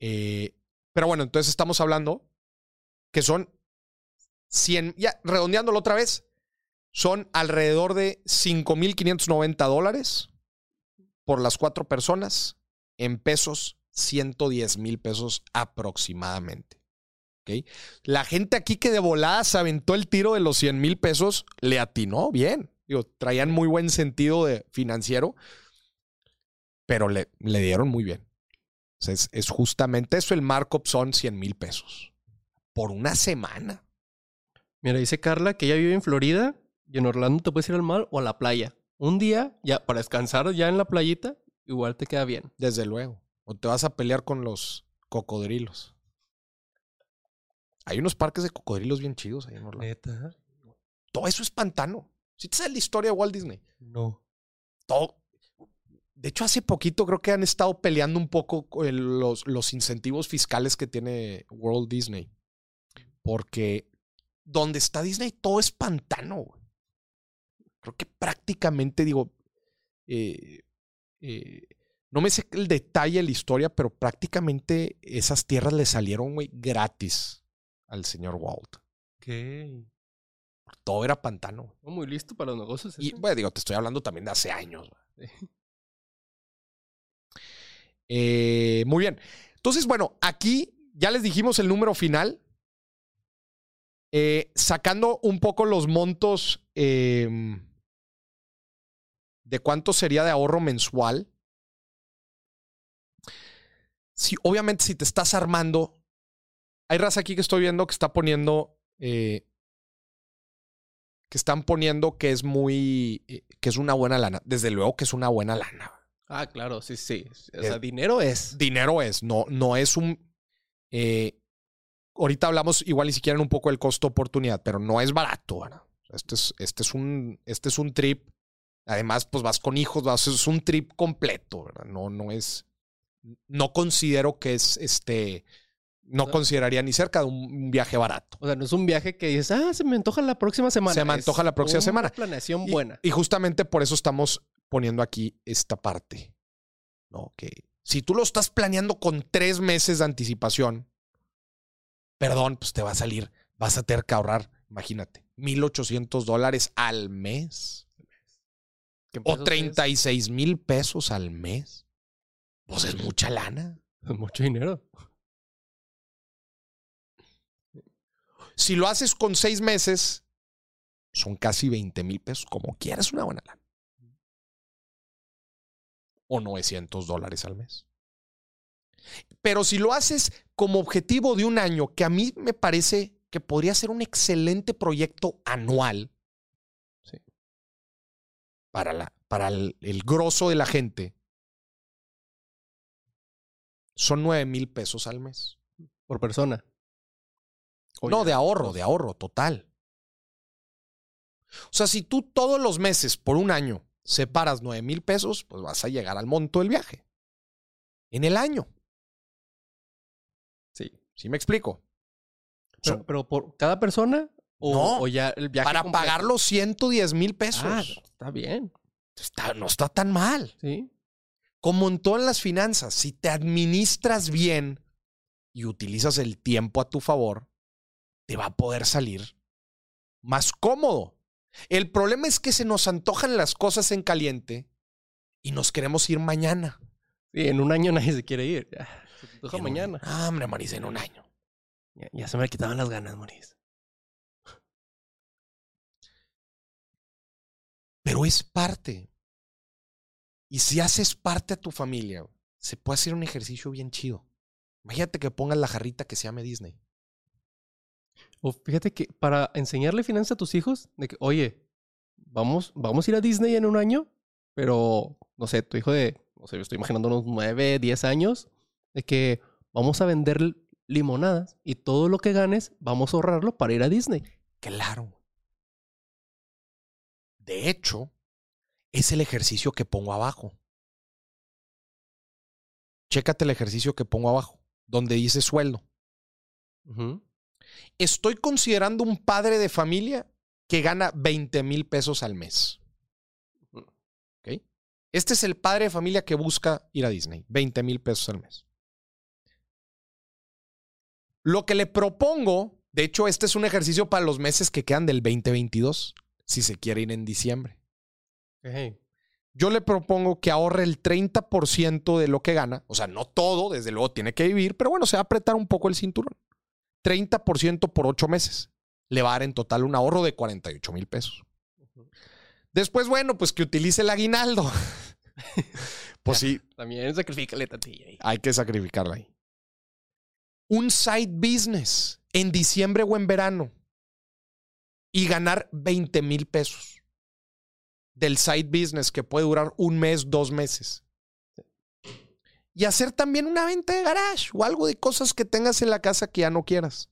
Eh, pero bueno, entonces estamos hablando que son 100, ya redondeándolo otra vez, son alrededor de 5.590 dólares por las cuatro personas, en pesos, 110 mil pesos aproximadamente. ¿ok? La gente aquí que de volada se aventó el tiro de los 100 mil pesos, le atinó bien. Digo, traían muy buen sentido de financiero, pero le, le dieron muy bien. Es justamente eso, el markup son 100 mil pesos. Por una semana. Mira, dice Carla que ella vive en Florida y en Orlando te puedes ir al mar o a la playa. Un día, ya para descansar ya en la playita, igual te queda bien. Desde luego. O te vas a pelear con los cocodrilos. Hay unos parques de cocodrilos bien chidos ahí en Orlando. ¿Neta? Todo eso es pantano. Si te sabes la historia de Walt Disney. No. Todo. De hecho, hace poquito creo que han estado peleando un poco el- los, los incentivos fiscales que tiene Walt Disney. Porque donde está Disney todo es pantano. güey. Creo que prácticamente, digo, eh, eh, no me sé el detalle de la historia, pero prácticamente esas tierras le salieron, güey, gratis al señor Walt. ¿Qué? Todo era pantano. muy listo para los negocios. Y bueno, digo, te estoy hablando también de hace años. Sí. Eh, muy bien. Entonces, bueno, aquí ya les dijimos el número final. Eh, sacando un poco los montos eh, de cuánto sería de ahorro mensual. Si, obviamente, si te estás armando, hay raza aquí que estoy viendo que está poniendo, eh, que están poniendo que es muy, eh, que es una buena lana. Desde luego que es una buena lana. Ah, claro, sí, sí. O sea, dinero es. dinero es, no, no es un. eh, ahorita hablamos igual ni siquiera en un poco del costo oportunidad, pero no es barato. Este es, este es un, este es un trip. Además, pues vas con hijos, vas, es un trip completo, ¿verdad? No, no es. No considero que es este. No No. consideraría ni cerca de un, un viaje barato. O sea, no es un viaje que dices, ah, se me antoja la próxima semana. Se me Es antoja la próxima una semana. planeación Y- buena. Y, justamente por eso estamos poniendo aquí esta parte. ¿no? Que si tú lo estás planeando con tres meses de anticipación, perdón, pues te va a salir, vas a tener que ahorrar, imagínate, 1.800 dólares al mes o pesos es- 36 mil pesos al mes. Pues es mucha lana. es mucho dinero. Si lo haces con seis meses, son casi 20 mil pesos. Como quieras, una buena lana. O 900 dólares al mes. Pero si lo haces como objetivo de un año, que a mí me parece que podría ser un excelente proyecto anual Sí. para, la, para el, el grosso de la gente, son 9 mil pesos al mes. Por persona. No, de ahorro, de ahorro, total. O sea, si tú todos los meses por un año separas 9 mil pesos, pues vas a llegar al monto del viaje. En el año. Sí. ¿Sí me explico? Pero, por cada persona o, No, o ya el viaje para completo? pagar los 110 mil pesos. Ah, está bien. Está- no está tan mal. Sí. Como en todas las finanzas, si te administras bien y utilizas el tiempo a tu favor, te va a poder salir más cómodo. El problema es que se nos antojan las cosas en caliente y nos queremos ir mañana. Sí, en un año nadie se quiere ir. Se te antoja En un- mañana. Ah, hombre, Maurice, en un año. Ya, ya se me quitaban las ganas, Moris. Pero es parte. Y si haces parte a tu familia, se puede hacer un ejercicio bien chido. Imagínate que pongas la jarrita que se llame Disney. O fíjate que para enseñarle finanzas a tus hijos, de que, oye, vamos, vamos a ir a Disney en un año, pero, no sé, tu hijo de, no sé, yo estoy imaginando unos 9, 10 años, de que vamos a vender limonadas y todo lo que ganes, vamos a ahorrarlo para ir a Disney. Claro. De hecho, es el ejercicio que pongo abajo. Chécate el ejercicio que pongo abajo, donde dice sueldo. Estoy considerando un padre de familia que gana 20 mil pesos al mes. ¿Ok? Este es el padre de familia que busca ir a Disney. 20 mil pesos al mes. Lo que le propongo, de hecho, este es un ejercicio para los meses que quedan del 2022, si se quiere ir en diciembre. Yo le propongo que ahorre el 30% de lo que gana. O sea, no todo, desde luego tiene que vivir, pero bueno, se va a apretar un poco el cinturón. 30% por ocho meses. Le va a dar en total un ahorro de 48 mil pesos. Después, bueno, pues que utilice el aguinaldo. pues sí, También sacrifícale tantilla ahí. hay que sacrificarla ahí. Un side business en diciembre o en verano y ganar 20 mil pesos del side business que puede durar un mes, dos meses. Y hacer también una venta de garage o algo de cosas que tengas en la casa que ya no quieras.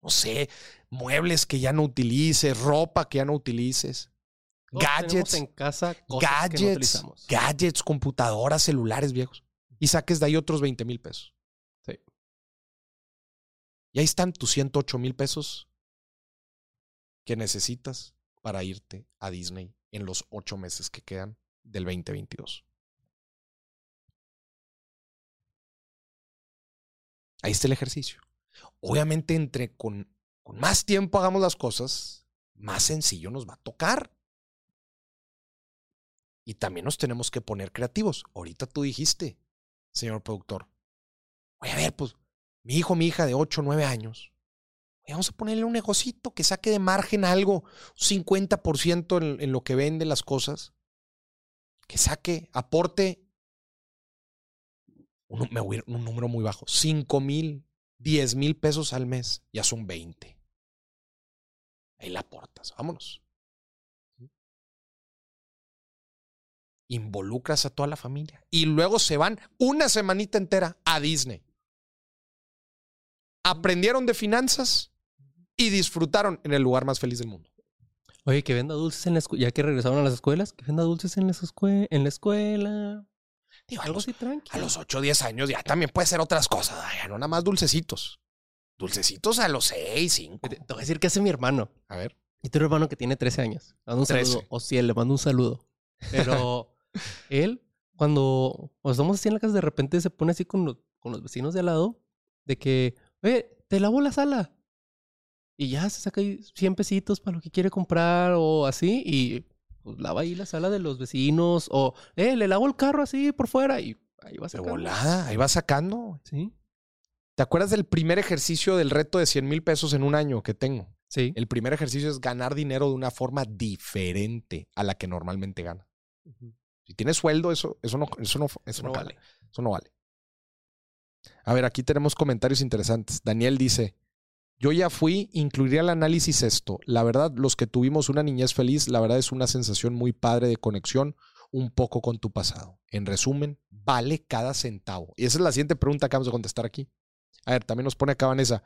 No sé, muebles que ya no utilices, ropa que ya no utilices, Todos gadgets, en casa cosas que no gadgets, utilizamos. gadgets, computadoras, celulares viejos. Y saques de ahí otros 20 mil pesos. Y ahí están tus 108 mil pesos que necesitas para irte a Disney en los ocho meses que quedan del 2022. Ahí está el ejercicio. Obviamente, entre con, más tiempo hagamos las cosas, más sencillo nos va a tocar. Y también nos tenemos que poner creativos. Ahorita tú dijiste, señor productor. Oye, a ver, pues, mi hijo, mi hija de 8, 9 años. vamos a ponerle un negocito que saque de margen algo, un 50% en, en lo que vende las cosas. Que saque, aporte. Un, me un número muy bajo. 5 mil, 10 mil pesos al mes. Ya son 20. Ahí la aportas. Vámonos. involucras a toda la familia y luego se van una semanita entera a Disney. Aprendieron de finanzas y disfrutaron en el lugar más feliz del mundo. Oye, que venda dulces en la escuela. Ya que regresaron a las escuelas, que venda dulces en, las escue- en la escuela. Digo, Algo así tranquilo. a los 8 o 10 años ya también puede ser otras cosas, ay, no nada más dulcecitos. Dulcecitos a los 6, 5. Te, te voy a decir qué hace mi hermano. A ver. Y tu hermano que tiene 13 años. Le mando un 13. saludo. O sí, le mando un saludo. Pero él, cuando, estamos así en la casa, de repente se pone así con, los- con los vecinos de al lado, de que, oye, te lavo la sala. Y ya se saca ahí 100 pesitos para lo que quiere comprar o así. Y pues lava ahí la sala de los vecinos. O, eh, le lavo el carro así por fuera. Y ahí va De sacando. volada, ahí va sacando. Sí. ¿Te acuerdas del primer ejercicio del reto de 100 mil pesos en un año que tengo? Sí. El primer ejercicio es ganar dinero de una forma diferente a la que normalmente gana. Si tienes sueldo, eso, eso no, eso no, eso no, vale. Eso no vale. A ver, aquí tenemos comentarios interesantes. Daniel dice: Yo ya fui, incluiría el análisis esto. La verdad, los que tuvimos una niñez feliz, la verdad es una sensación muy padre de conexión un poco con tu pasado. En resumen, vale cada centavo. Y esa es la siguiente pregunta que vamos a contestar aquí. A ver, también nos pone acá Vanessa.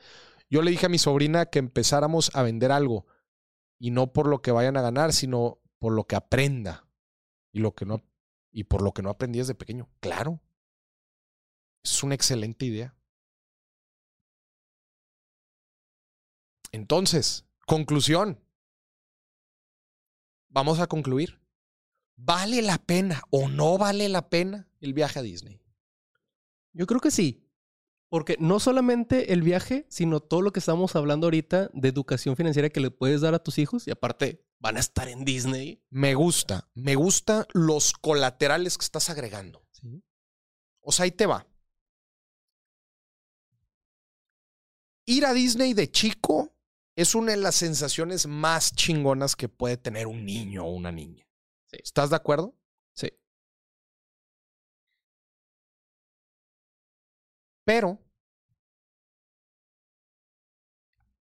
Yo le dije a mi sobrina que empezáramos a vender algo y no por lo que vayan a ganar, sino por lo que aprenda y lo que no y por lo que no aprendí desde pequeño. Claro. Es una excelente idea. Entonces, conclusión. Vamos a concluir. ¿Vale la pena o no vale la pena el viaje a Disney? Yo creo que sí. Porque no solamente el viaje, sino todo lo que estamos hablando ahorita de educación financiera que le puedes dar a tus hijos. Y aparte, van a estar en Disney. Me gusta, me gusta los colaterales que estás agregando. Sí. O sea, ahí te va. Ir a Disney de chico es una de las sensaciones más chingonas que puede tener un niño o una niña. Sí. ¿Estás de acuerdo? Sí. Pero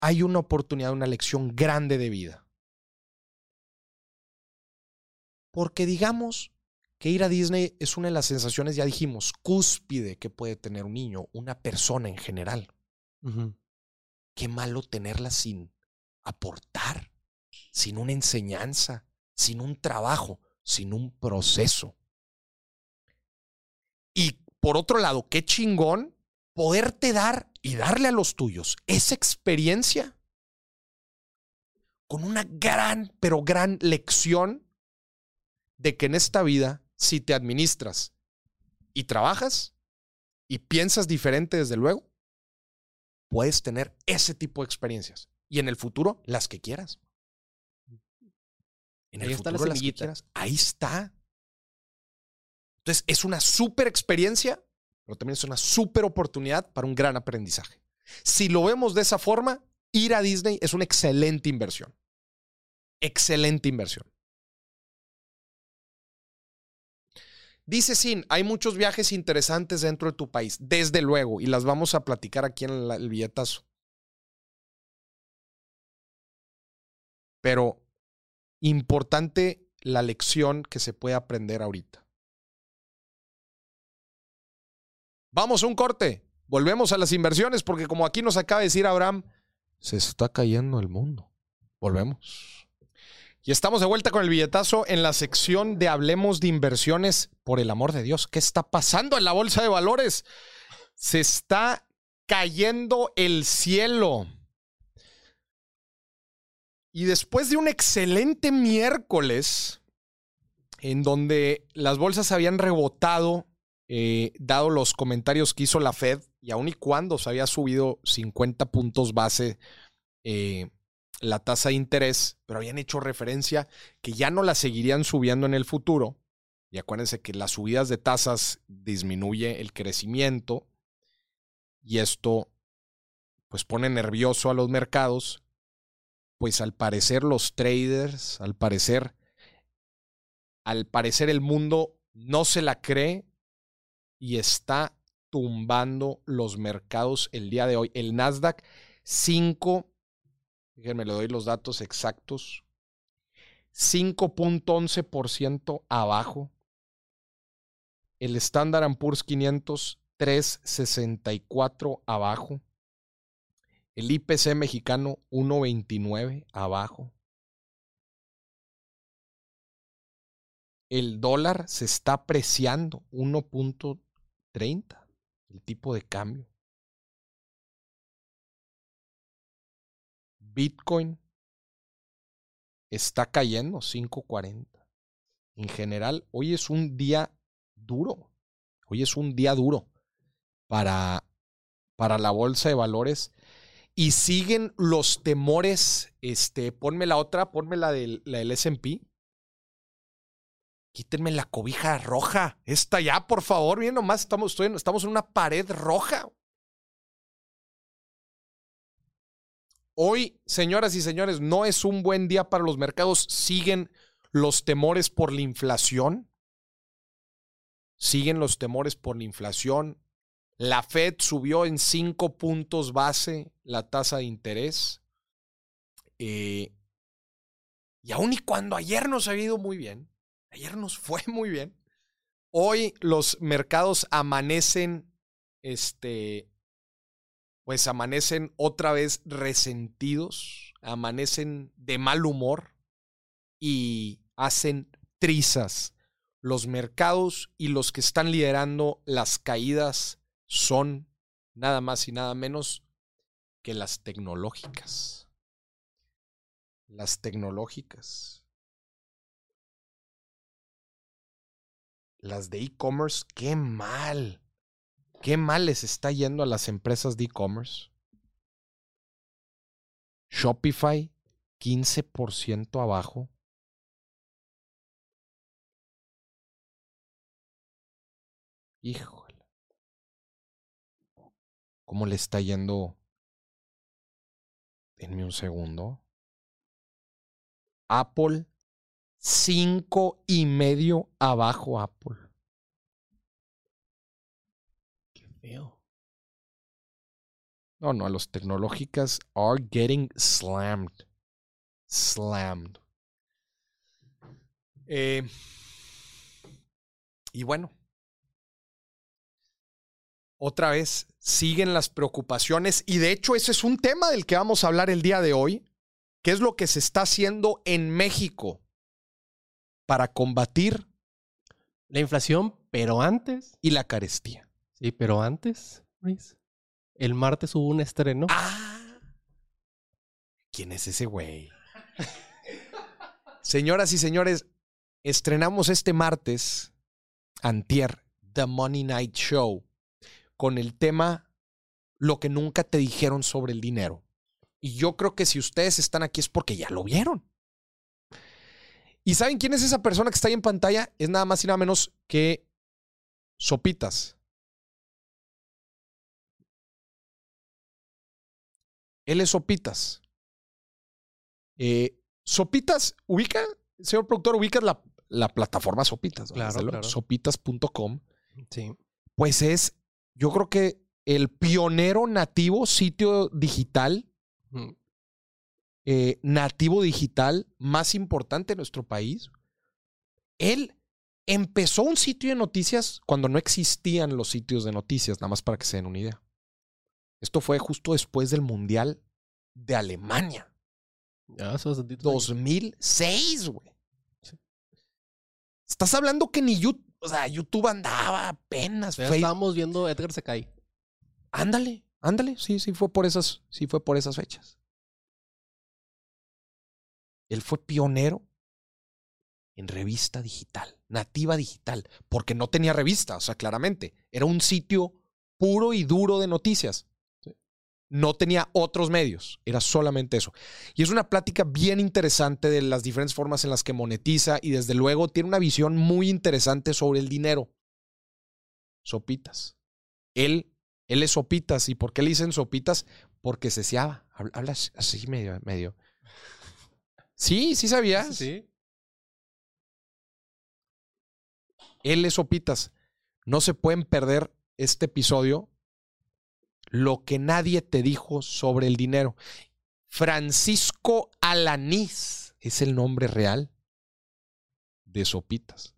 hay una oportunidad, una lección grande de vida. Porque digamos que ir a Disney es una de las sensaciones, ya dijimos, cúspide que puede tener un niño, una persona en general. Qué malo tenerla sin aportar, sin una enseñanza, sin un trabajo, sin un proceso. Y por otro lado, qué chingón poderte dar y darle a los tuyos esa experiencia con una gran, pero gran lección de que en esta vida, si te administras y trabajas y piensas diferente desde luego, puedes tener ese tipo de experiencias. Y en el futuro, las que quieras. En el Ahí está la futuro, las que quieras. Ahí está. Entonces, es una súper experiencia, pero también es una súper oportunidad para un gran aprendizaje. Si lo vemos de esa forma, ir a Disney es una excelente inversión. Excelente inversión. Dice Sin, hay muchos viajes interesantes dentro de tu país, desde luego, y las vamos a platicar aquí en el billetazo. Pero importante la lección que se puede aprender ahorita. Vamos a un corte. Volvemos a las inversiones porque como aquí nos acaba de decir Abraham, se está cayendo el mundo. Volvemos. Y estamos de vuelta con el billetazo en la sección de Hablemos de inversiones. Por el amor de Dios, ¿qué está pasando en la bolsa de valores? Se está cayendo el cielo. Y después de un excelente miércoles, en donde las bolsas habían rebotado, eh, dado los comentarios que hizo la Fed, y aun y cuando se había subido 50 puntos base eh, la tasa de interés, pero habían hecho referencia que ya no la seguirían subiendo en el futuro. Y acuérdense que las subidas de tasas disminuye el crecimiento y esto pues pone nervioso a los mercados. Pues al parecer los traders, al parecer, al parecer el mundo no se la cree y está tumbando los mercados el día de hoy. El Nasdaq 5 Déjenme le doy los datos exactos. 5.11% abajo. El Standard Poor's 500, 3.64 abajo. El IPC mexicano, 1.29 abajo. El dólar se está apreciando, 1.30, el tipo de cambio. Bitcoin está cayendo 5.40. En general, hoy es un día duro. Hoy es un día duro para, para la bolsa de valores. Y siguen los temores. Este, ponme la otra, ponme la del, la del SP. Quítenme la cobija roja. Esta ya, por favor. Bien, nomás estamos, estoy estamos en una pared roja. Hoy, señoras y señores, no es un buen día para los mercados. Siguen los temores por la inflación. Siguen los temores por la inflación. La Fed subió en cinco puntos base la tasa de interés. Eh, y aun y cuando ayer nos ha ido muy bien, ayer nos fue muy bien, hoy los mercados amanecen, este, pues amanecen otra vez resentidos, amanecen de mal humor y hacen trizas. Los mercados y los que están liderando las caídas son nada más y nada menos que las tecnológicas. Las tecnológicas. Las de e-commerce, qué mal. Qué mal les está yendo a las empresas de e-commerce. Shopify 15% abajo. Híjole. ¿Cómo le está yendo? Denme un segundo. Apple, cinco y medio abajo Apple. Feo. No, no, los tecnológicas are getting slammed. Slammed. Eh, y bueno, otra vez siguen las preocupaciones y de hecho ese es un tema del que vamos a hablar el día de hoy, que es lo que se está haciendo en México para combatir La inflación, pero antes. y la carestía. Sí, pero antes, Luis. El martes hubo un estreno. Ah. ¿Quién es ese güey? Señoras y señores, estrenamos este martes, antier, The Money Night Show, con el tema Lo que nunca te dijeron sobre el dinero. Y yo creo que si ustedes están aquí es porque ya lo vieron. ¿Y saben quién es esa persona que está ahí en pantalla? Es nada más y nada menos que Sopitas. Él es Sopitas. Eh, Sopitas, ubica, señor productor, ubica la, la plataforma Sopitas. Claro. Sopitas.com. Sí. Pues es, yo creo que el pionero nativo sitio digital, eh, nativo digital más importante de nuestro país. Él empezó un sitio de noticias cuando no existían los sitios de noticias, nada más para que se den una idea. Esto fue justo después del Mundial de Alemania. Ya, eso es 2006, güey. Sí. Estás hablando que ni YouTube, o sea, YouTube andaba apenas. Ya estábamos viendo Edgar se cae. Ándale, ándale. Sí, sí fue por esas, sí fue por esas fechas. Él fue pionero en revista digital, nativa digital, porque no tenía revista, o sea, claramente. Era un sitio puro y duro de noticias. No tenía otros medios, era solamente eso. Y es una plática bien interesante de las diferentes formas en las que monetiza y desde luego tiene una visión muy interesante sobre el dinero. Sopitas. Él, él es Sopitas. ¿Y por qué le dicen Sopitas? Porque se seaba. Habla, así medio, medio. Sí, sí sabías. Él es Sopitas. No se pueden perder este episodio. Lo que nadie te dijo sobre el dinero. Francisco Alanís es el nombre real de Sopitas.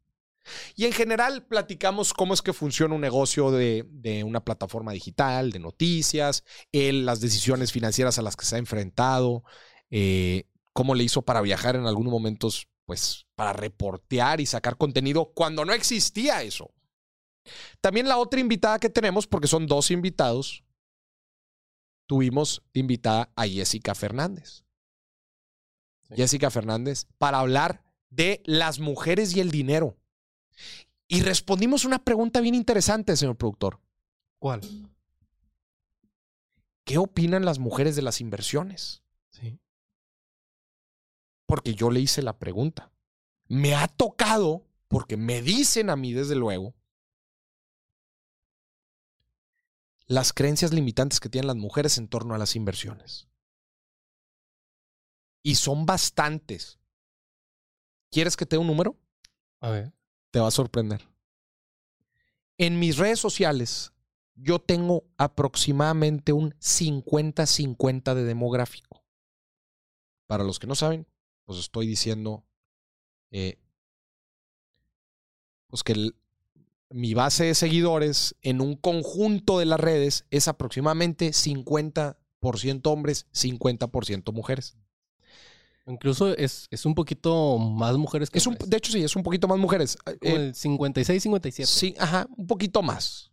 Y en general platicamos cómo es que funciona un negocio de, de una plataforma digital, de noticias, él, las decisiones financieras a las que se ha enfrentado, eh, cómo le hizo para viajar en algunos momentos, pues para reportear y sacar contenido cuando no existía eso. También la otra invitada que tenemos, porque son dos invitados, tuvimos invitada a Jessica Fernández. Sí. Jessica Fernández, para hablar de las mujeres y el dinero. Y respondimos una pregunta bien interesante, señor productor. ¿Cuál? ¿Qué opinan las mujeres de las inversiones? Sí. Porque yo le hice la pregunta. Me ha tocado, porque me dicen a mí desde luego, las creencias limitantes que tienen las mujeres en torno a las inversiones. Y son bastantes. ¿Quieres que te dé un número? A ver. Te va a sorprender. En mis redes sociales, yo tengo aproximadamente un 50-50 de demográfico. Para los que no saben, pues estoy diciendo eh, pues que el- mi base de seguidores en un conjunto de las redes es aproximadamente 50% hombres, 50% mujeres. Incluso es, es un poquito más mujeres que Es un, de hecho, sí, es un poquito más mujeres. Eh, el 56-57. Sí, ajá, un poquito más.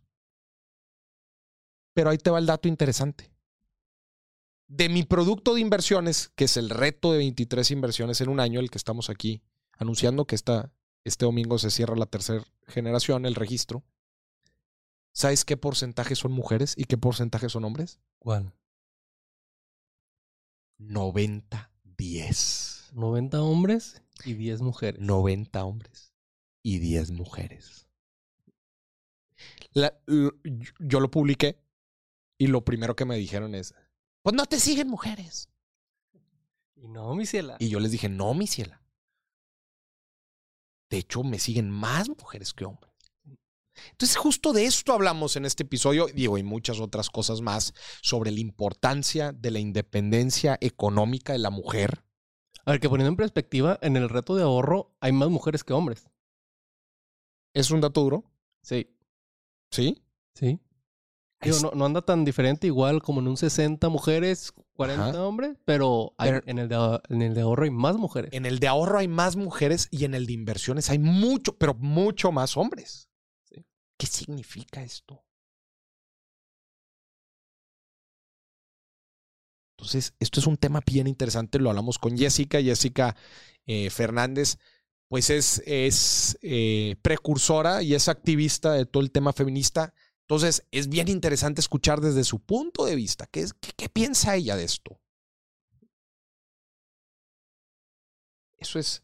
Pero ahí te va el dato interesante. De mi producto de inversiones, que es el reto de 23 inversiones en un año, el que estamos aquí anunciando que esta, este domingo se cierra la tercera generación, el registro. ¿Sabes qué porcentaje son mujeres y qué porcentaje son hombres? ¿Cuál? 90-10. 10. 90 hombres y 10 mujeres. 90 hombres y 10 mujeres. La- yo lo publiqué y lo primero que me dijeron es, pues no te siguen mujeres. Y no, mi ciela. Y yo les dije, no, mi ciela. De hecho, me siguen más mujeres que hombres. Entonces, justo de esto hablamos en este episodio, digo, y muchas otras cosas más, sobre la importancia de la independencia económica de la mujer. A ver, que poniendo en perspectiva, en el reto de ahorro hay más mujeres que hombres. ¿Es un dato duro? Sí. Sí. Sí. Digo, no, no anda tan diferente, igual como en un 60 mujeres, 40 Ajá. hombres, pero, hay- Pero- en, el de, en el de ahorro hay más mujeres. En el de ahorro hay más mujeres y en el de inversiones hay mucho, pero mucho más hombres. Sí. ¿Qué significa esto? Entonces, esto es un tema bien interesante. Lo hablamos con Jessica. Jessica eh, Fernández, pues es, es eh, precursora y es activista de todo el tema feminista. Entonces, es bien interesante escuchar desde su punto de vista. ¿Qué, es- qué- piensa ella de esto? Eso es,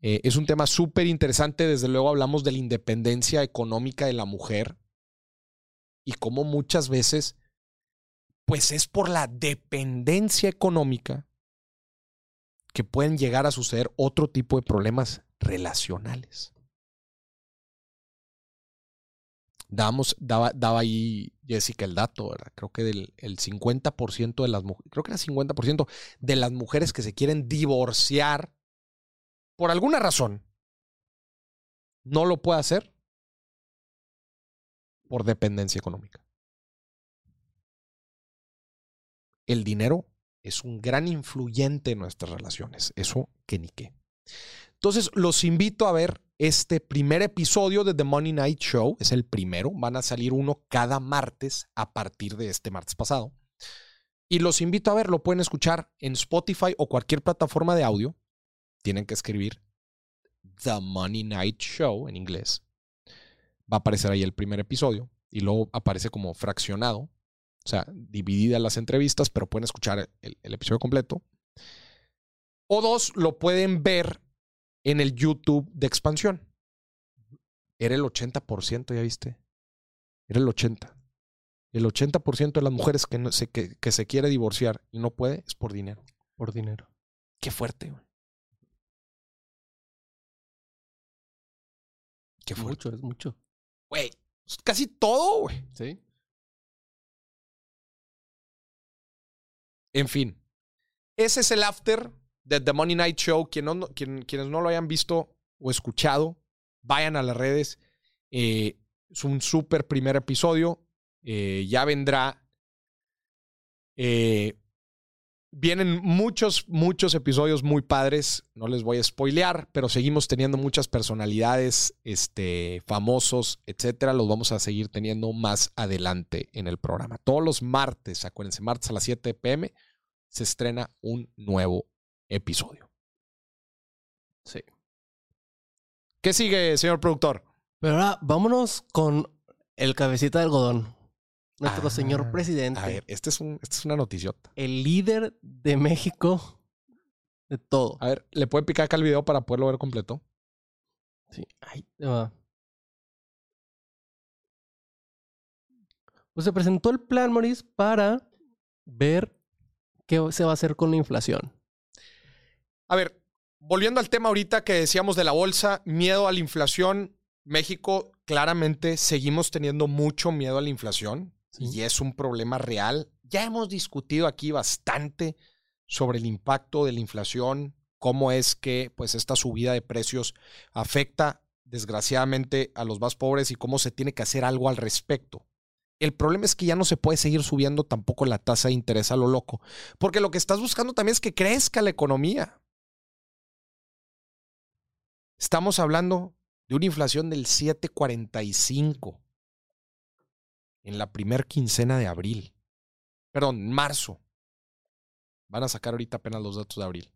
eh, es un tema súper interesante. Desde luego hablamos de la independencia económica de la mujer y cómo muchas veces, pues es por la dependencia económica que pueden llegar a suceder otro tipo de problemas relacionales. Damos, daba, daba ahí Jessica el dato, ¿verdad? Creo que del el 50% de las mujeres, creo que era 50% de las mujeres que se quieren divorciar por alguna razón, no lo puede hacer por dependencia económica. El dinero es un gran influyente en nuestras relaciones, eso que ni qué. Entonces, los invito a ver este primer episodio de The Money Night Show, es el primero, van a salir uno cada martes a partir de este martes pasado. Y los invito a ver, lo pueden escuchar en Spotify o cualquier plataforma de audio tienen que escribir The Money Night Show en inglés. Va a aparecer ahí el primer episodio y luego aparece como fraccionado, o sea, divididas las entrevistas, pero pueden escuchar el, el episodio completo. O dos, lo pueden ver en el YouTube de expansión. Era el 80%, ¿ya viste? Era el 80%. El 80% de las mujeres que, no, se, que, que se quiere divorciar y no puede es por dinero. Por dinero. Qué fuerte, güey. Qué fuerte. Mucho, es mucho. Güey, casi todo, güey. Sí. En fin. Ese es el after de The Money Night Show. Quienes no lo hayan visto o escuchado, vayan a las redes. Eh, es un súper primer episodio. Eh, ya vendrá. Eh, vienen muchos, muchos episodios muy padres. No les voy a spoilear, pero seguimos teniendo muchas personalidades, este, famosos, etcétera. Los vamos a seguir teniendo más adelante en el programa. Todos los martes, acuérdense, martes a las 7 pm, se estrena un nuevo episodio. Sí. ¿Qué sigue, señor productor? Pero ahora vámonos con el cabecita de algodón. Nuestro Ah, señor presidente. A ver, este es un, esta es una noticiota. El líder de México de todo. A ver, ¿le puede picar acá el video para poderlo ver completo? Sí. Ahí te va. Pues se presentó el plan, Maurice, para ver qué se va a hacer con la inflación. A ver, volviendo al tema ahorita que decíamos de la bolsa, miedo a la inflación. México, claramente, seguimos teniendo mucho miedo a la inflación Sí. y es un problema real. Ya hemos discutido aquí bastante sobre el impacto de la inflación, cómo es que pues esta subida de precios afecta desgraciadamente a los más pobres y cómo se tiene que hacer algo al respecto. El problema es que ya no se puede seguir subiendo tampoco la tasa de interés a lo loco, porque lo que estás buscando también es que crezca la economía. Estamos hablando de una inflación del 7.45 en la primer quincena de abril. Perdón, marzo. Van a sacar ahorita apenas los datos de abril.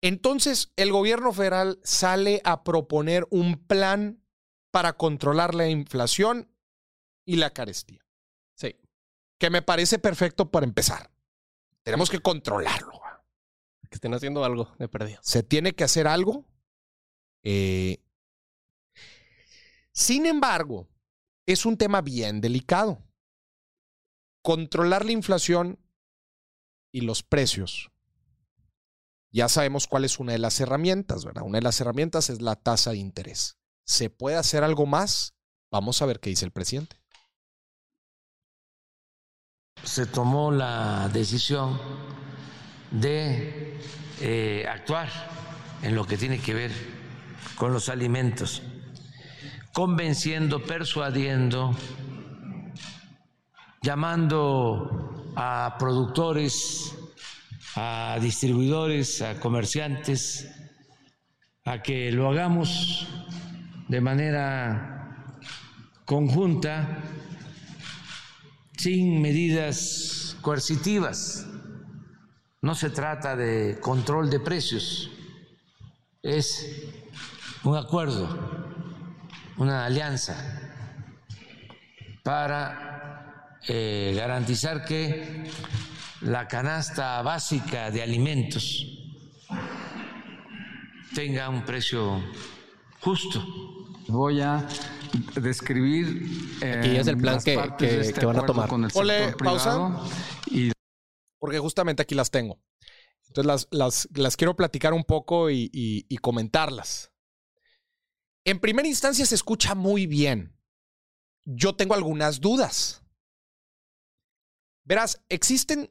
Entonces, el gobierno federal sale a proponer un plan para controlar la inflación y la carestía. Sí. Que me parece perfecto para empezar. Tenemos que controlarlo. Que estén haciendo algo de perdido. Se tiene que hacer algo. Eh, sin embargo, es un tema bien delicado. Controlar la inflación y los precios. Ya sabemos cuál es una de las herramientas, ¿verdad? Una de las herramientas es la tasa de interés. ¿Se puede hacer algo más? Vamos a ver qué dice el presidente. Se tomó la decisión de eh, actuar en lo que tiene que ver con los alimentos, convenciendo, persuadiendo, llamando a productores, a distribuidores, a comerciantes, a que lo hagamos de manera conjunta, sin medidas coercitivas. No se trata de control de precios, es un acuerdo, una alianza para eh, garantizar que la canasta básica de alimentos tenga un precio justo. Voy a describir Aquí es el eh, plan que- este que van a tomar. con el Ole, sector pausa. privado y porque justamente aquí las tengo. Entonces las, las, las quiero platicar un poco y, y- y comentarlas. En primera instancia se escucha muy bien. Yo tengo algunas dudas. Verás, existen,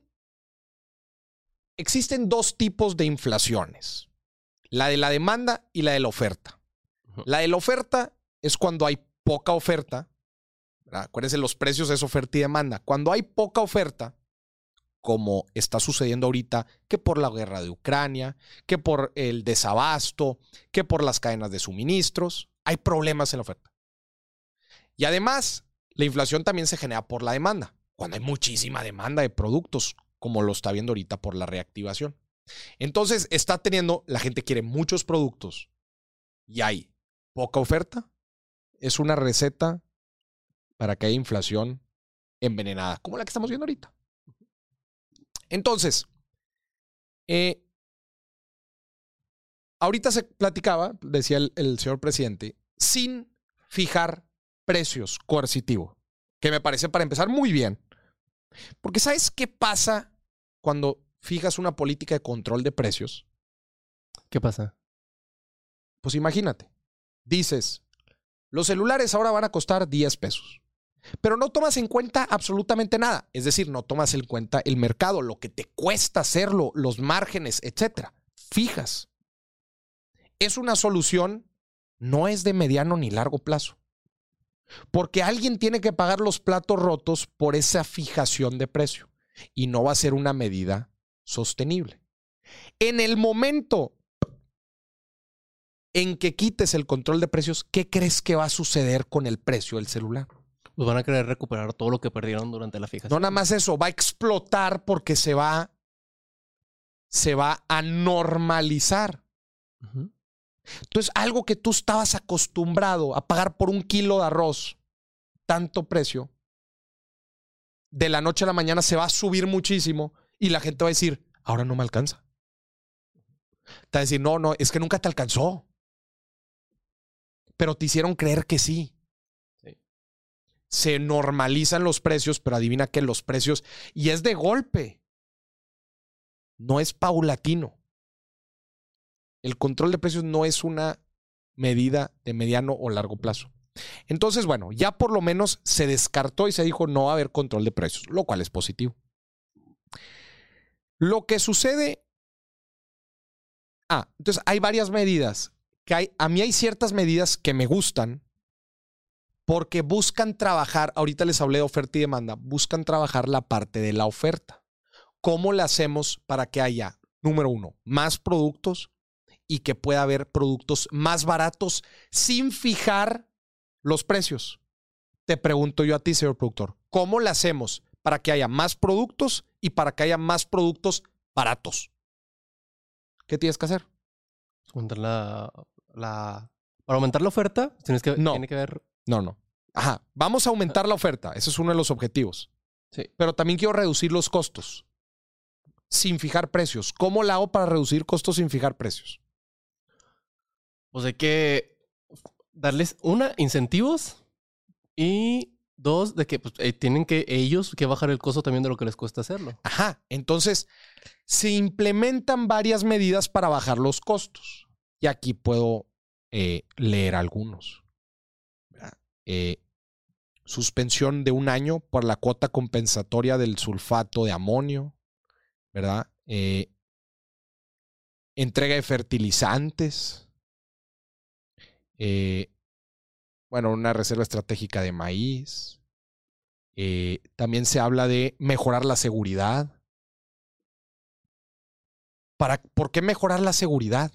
existen dos tipos de inflaciones. La de la demanda y la de la oferta. La de la oferta es cuando hay poca oferta. ¿verdad? Acuérdense, los precios es oferta y demanda. Cuando hay poca oferta, como está sucediendo ahorita, que por la guerra de Ucrania, que por el desabasto, que por las cadenas de suministros, hay problemas en la oferta. Y además, la inflación también se genera por la demanda, cuando hay muchísima demanda de productos, como lo está viendo ahorita por la reactivación. Entonces, está teniendo, la gente quiere muchos productos y hay poca oferta. Es una receta para que haya inflación envenenada, como la que estamos viendo ahorita. Entonces, eh, ahorita se platicaba, decía el, el señor presidente, sin fijar precios coercitivo, que me parece para empezar muy bien. Porque ¿sabes qué pasa cuando fijas una política de control de precios? ¿Qué pasa? Pues imagínate, dices, los celulares ahora van a costar 10 pesos, pero no tomas en cuenta absolutamente nada. Es decir, no tomas en cuenta el mercado, lo que te cuesta hacerlo, los márgenes, etcétera. Fijas. Es una solución, no es de mediano ni largo plazo. Porque alguien tiene que pagar los platos rotos por esa fijación de precio y no va a ser una medida sostenible. En el momento en que quites el control de precios, ¿qué crees que va a suceder con el precio del celular? Pues van a querer recuperar todo lo que perdieron durante la fijación. No nada más eso, va a explotar porque se va se va a normalizar. Entonces, algo que tú estabas acostumbrado a pagar por un kilo de arroz, tanto precio, de la noche a la mañana se va a subir muchísimo y la gente va a decir, ahora no me alcanza. Te va a decir, no, no, es que nunca te alcanzó. Pero te hicieron creer que. Sí. Se normalizan los precios, pero adivina que los precios, y es de golpe, no es paulatino. El control de precios no es una medida de mediano o largo plazo. Entonces, bueno, ya por lo menos se descartó y se dijo no va a haber control de precios, lo cual es positivo. Lo que sucede... Ah, entonces hay varias medidas. Que hay, a mí hay ciertas medidas que me gustan porque buscan trabajar, ahorita les hablé de oferta y demanda, buscan trabajar la parte de la oferta. ¿Cómo la hacemos para que haya, número uno, más productos y que pueda haber productos más baratos sin fijar los precios? Te pregunto yo a ti, señor productor, ¿cómo la hacemos para que haya más productos y para que haya más productos baratos? ¿Qué tienes que hacer? Aumentar la, la- Para aumentar la oferta, tienes que, No. tiene que ver. No, no. Ajá, vamos a aumentar la oferta, ese es uno de los objetivos. Sí. Pero también quiero reducir los costos. sin fijar precios. ¿Cómo la hago para reducir costos sin fijar precios? Pues hay que darles, una, incentivos y dos, de que pues, eh, tienen que ellos que bajar el costo también de lo que les cuesta hacerlo. Ajá. Entonces, se implementan varias medidas para bajar los costos. Y aquí puedo eh, leer algunos. Eh, suspensión de un año por la cuota compensatoria del sulfato de amonio, ¿verdad? Eh, entrega de fertilizantes. Eh, bueno, una reserva estratégica de maíz. También se habla de mejorar la seguridad. Para, ¿Por qué mejorar la seguridad?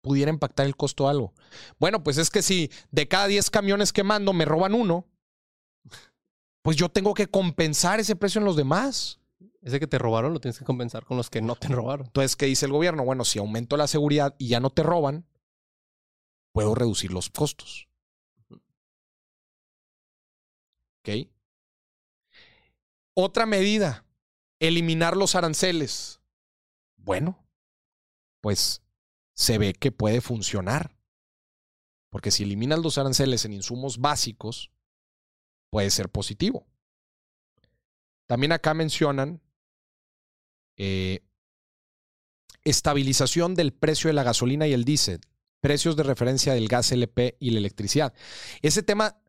Pudiera impactar el costo de algo. Bueno, pues es que si de cada 10 camiones que mando me roban uno, pues yo tengo que compensar ese precio en los demás. Ese que te robaron lo tienes que compensar con los que no te robaron. Entonces, ¿qué dice el gobierno? Bueno, si aumento la seguridad y ya no te roban, puedo reducir los costos. ¿Ok? Otra medida, eliminar los aranceles. Bueno, pues se ve que puede funcionar. Porque si eliminas los aranceles en insumos básicos, puede ser positivo. También acá mencionan eh, estabilización del precio de la gasolina y el diésel, precios de referencia del gas LP y la electricidad. Ese tema,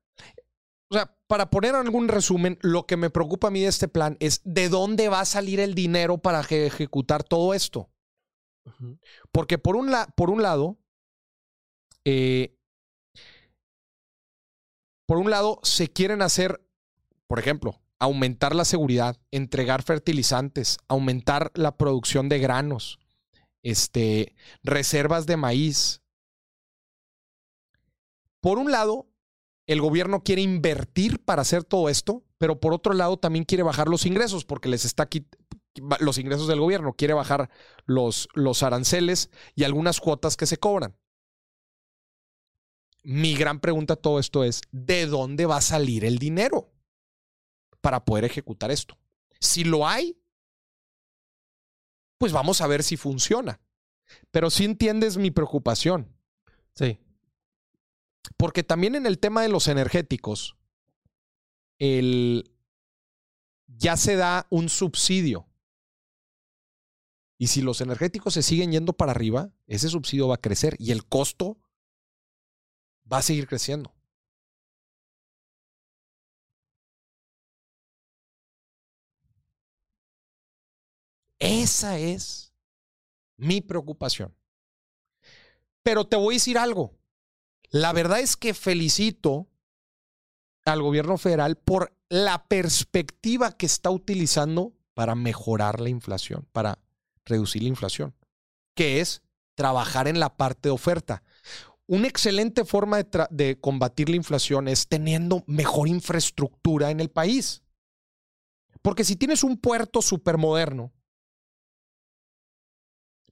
o sea, para poner algún resumen, lo que me preocupa a mí de este plan es de dónde va a salir el dinero para eje- ejecutar todo esto. Porque por un, por un lado, eh, por un lado, se quieren hacer, por ejemplo, aumentar la seguridad, entregar fertilizantes, aumentar la producción de granos, este, reservas de maíz. Por un lado, el gobierno quiere invertir para hacer todo esto, pero por otro lado también quiere bajar los ingresos porque les está los ingresos del gobierno, quiere bajar los, los aranceles y algunas cuotas que se cobran. Mi gran pregunta a todo esto es, ¿de dónde va a salir el dinero para poder ejecutar esto? Si lo hay, pues vamos a ver si funciona. Pero si entiendes mi preocupación, Sí. porque también en el tema de los energéticos, el, ya se da un subsidio. Y si los energéticos se siguen yendo para arriba, ese subsidio va a crecer y el costo va a seguir creciendo. Esa es mi preocupación. Pero te voy a decir algo. La verdad es que felicito al gobierno federal por la perspectiva que está utilizando para mejorar la inflación, para reducir la inflación, que es trabajar en la parte de oferta. Una excelente forma de, de combatir la inflación es teniendo mejor infraestructura en el país. Porque si tienes un puerto supermoderno,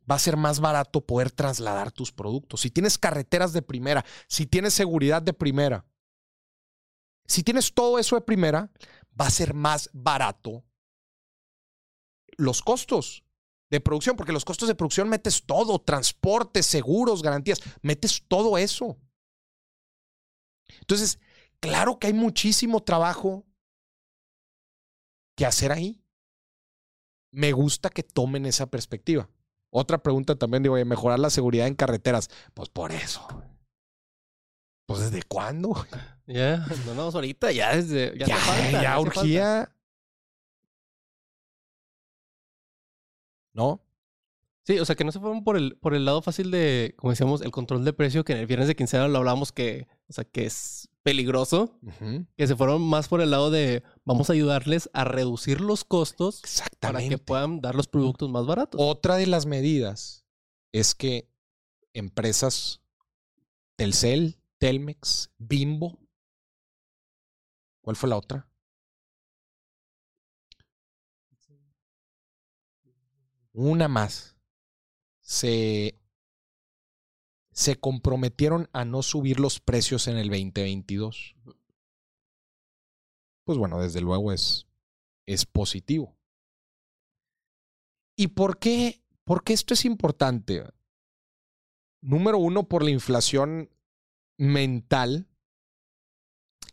va a ser más barato poder trasladar tus productos. Si tienes carreteras de primera, si tienes seguridad de primera, si tienes todo eso de primera, va a ser más barato los costos de producción, porque los costos de producción metes todo, transporte, seguros, garantías, metes todo eso. Entonces, claro que hay muchísimo trabajo que hacer ahí. Me gusta que tomen esa perspectiva. Otra pregunta también, digo, mejorar la seguridad en carreteras. Pues por eso. Pues desde cuándo? Ya, no, no, ahorita ya desde. Ya, Ya, falta, falta. ¿No? Sí, o sea, que no se fueron por el, por el lado fácil de, como decíamos, el control de precio, que en el viernes de quincena lo hablamos que, o sea, que es peligroso, que se fueron más por el lado de vamos a ayudarles a reducir los costos para que puedan dar los productos más baratos. Otra de las medidas es que empresas Telcel, Telmex, Bimbo. ¿Cuál fue la otra? Una más. Se, se comprometieron a no subir los precios en el 2022. Pues bueno, desde luego es, es positivo. ¿Y por qué? ¿Por qué esto es importante? Número uno, por la inflación mental,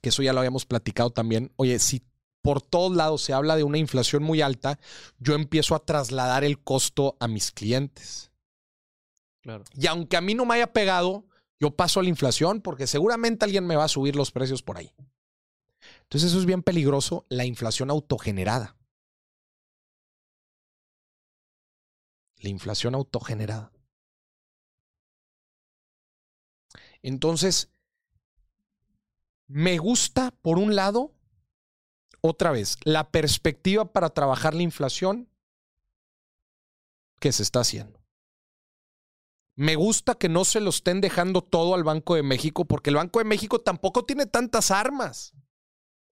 que eso ya lo habíamos platicado también. Oye, si por todos lados se habla de una inflación muy alta, yo empiezo a trasladar el costo a mis clientes. Claro. Y aunque a mí no me haya pegado, yo paso a la inflación porque seguramente alguien me va a subir los precios por ahí. Entonces eso es bien peligroso, la inflación autogenerada. La inflación autogenerada. Entonces, me gusta, por un lado, otra vez, la perspectiva para trabajar la inflación que se está haciendo. Me gusta que no se lo estén dejando todo al Banco de México, porque el Banco de México tampoco tiene tantas armas.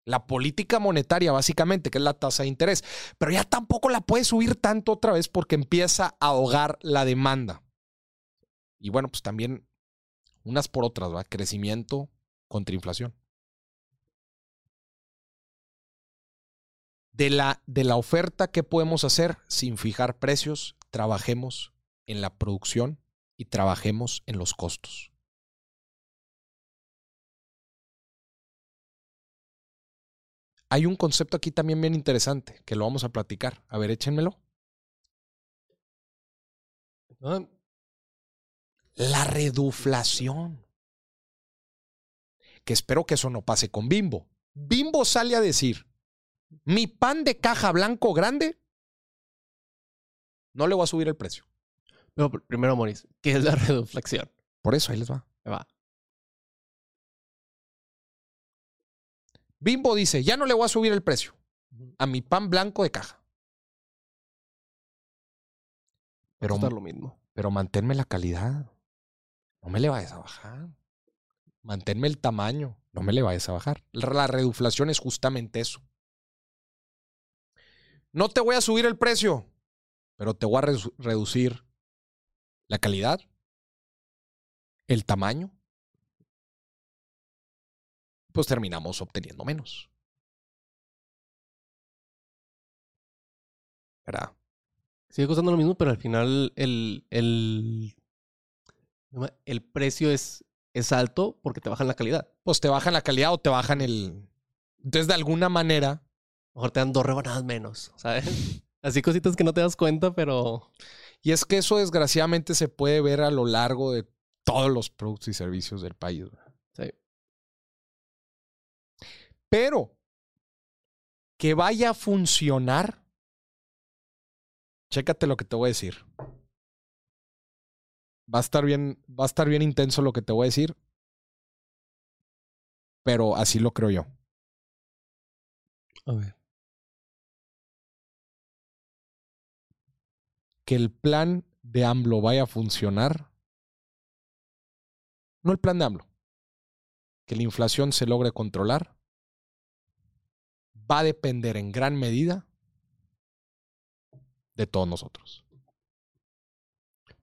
La política monetaria, básicamente, que es la tasa de interés. Pero ya tampoco la puede subir tanto otra vez porque empieza a ahogar la demanda. Y bueno, pues también unas por otras, ¿va? Crecimiento contra inflación. De la, de la oferta, ¿qué podemos hacer sin fijar precios? Trabajemos en la producción y trabajemos en los costos. Hay un concepto aquí también bien interesante que lo vamos a platicar. A ver, échenmelo. La reduflación. Que espero que eso no pase con Bimbo. Bimbo sale a decir, mi pan de caja blanco grande, no le voy a subir el precio. Pero pr- primero, Moris, ¿qué es la reduflación? Por eso ahí les va. Ahí va. Bimbo dice, ya no le voy a subir el precio a mi pan blanco de caja. Pero, lo mismo. pero manténme la calidad. No me le vayas a bajar. Manténme el tamaño. No me le vayas a bajar. La reduflación es justamente eso. No te voy a subir el precio, pero te voy a redu- reducir la calidad, el tamaño. Pues terminamos obteniendo menos. ¿Verdad? Sigue costando lo mismo, pero al final el, el, el precio es, es alto porque te bajan la calidad. Pues te bajan la calidad o te bajan el. Entonces, de alguna manera, mejor te dan dos rebanadas menos, ¿sabes? Así cositas que no te das cuenta, pero Y es que eso desgraciadamente se puede ver a lo largo de todos los productos y servicios del país. sí. Pero que vaya a funcionar, chécate lo que te voy a decir. Va a estar bien, va a estar bien intenso lo que te voy a decir, pero así lo creo yo. A ver. Que el plan de AMLO vaya a funcionar. No el plan de AMLO. Que la inflación se logre controlar. Va a depender en gran medida de todos nosotros.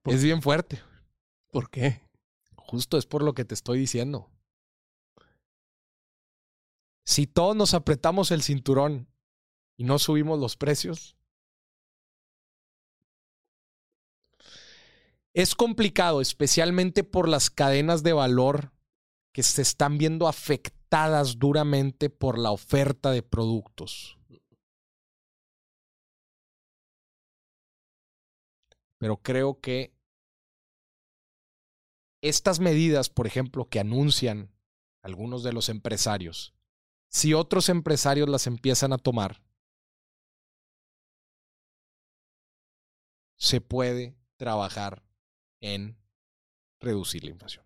Es bien fuerte. ¿Por qué? Justo es por lo que te estoy diciendo. Si todos nos apretamos el cinturón y no subimos los precios, es complicado, especialmente por las cadenas de valor que se están viendo afectadas duramente por la oferta de productos. Pero creo que estas medidas, por ejemplo, que anuncian algunos de los empresarios, si otros empresarios las empiezan a tomar, se puede trabajar en reducir la inflación.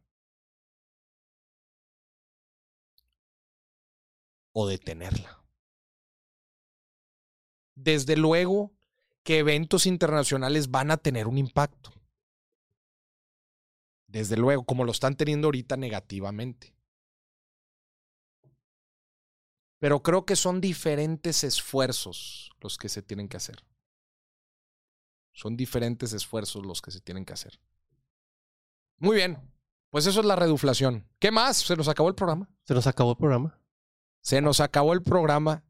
O detenerla. Desde luego que eventos internacionales van a tener un impacto. Desde luego, como lo están teniendo ahorita negativamente. Pero creo que son diferentes esfuerzos los que se tienen que hacer. Son diferentes esfuerzos los que se tienen que hacer. Muy bien. Pues eso es la reduflación. ¿Qué más? Se nos acabó el programa. Se nos acabó el programa. Se nos acabó el programa.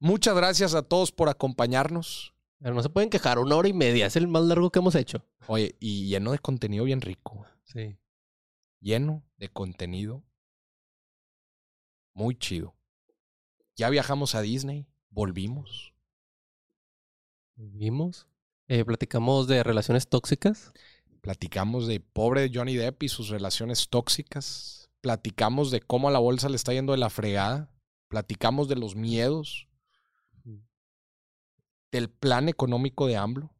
Muchas gracias a todos por acompañarnos. Pero no se pueden quejar, una hora y media. Es el más largo que hemos hecho. Oye, y lleno de contenido bien rico. Sí. Lleno de contenido muy chido. Ya viajamos a Disney, volvimos. Vimos. Eh, platicamos de relaciones tóxicas. Platicamos de pobre Johnny Depp y sus relaciones tóxicas. Platicamos de cómo a la bolsa le está yendo de la fregada. Platicamos de los miedos. Del plan económico de AMLO.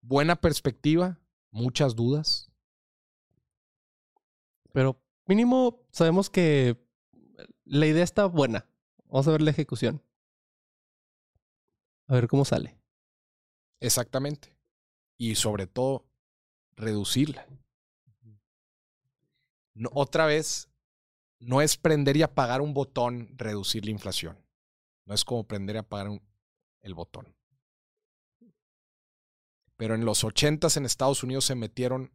Buena perspectiva, muchas dudas. Pero mínimo sabemos que la idea está buena. Vamos a ver la ejecución. A ver cómo sale. Exactamente. Y sobre todo, reducirla. No, otra vez, no es prender y apagar un botón, reducir la inflación. No es como prender y apagar un- el botón. Pero en los ochentas en Estados Unidos se metieron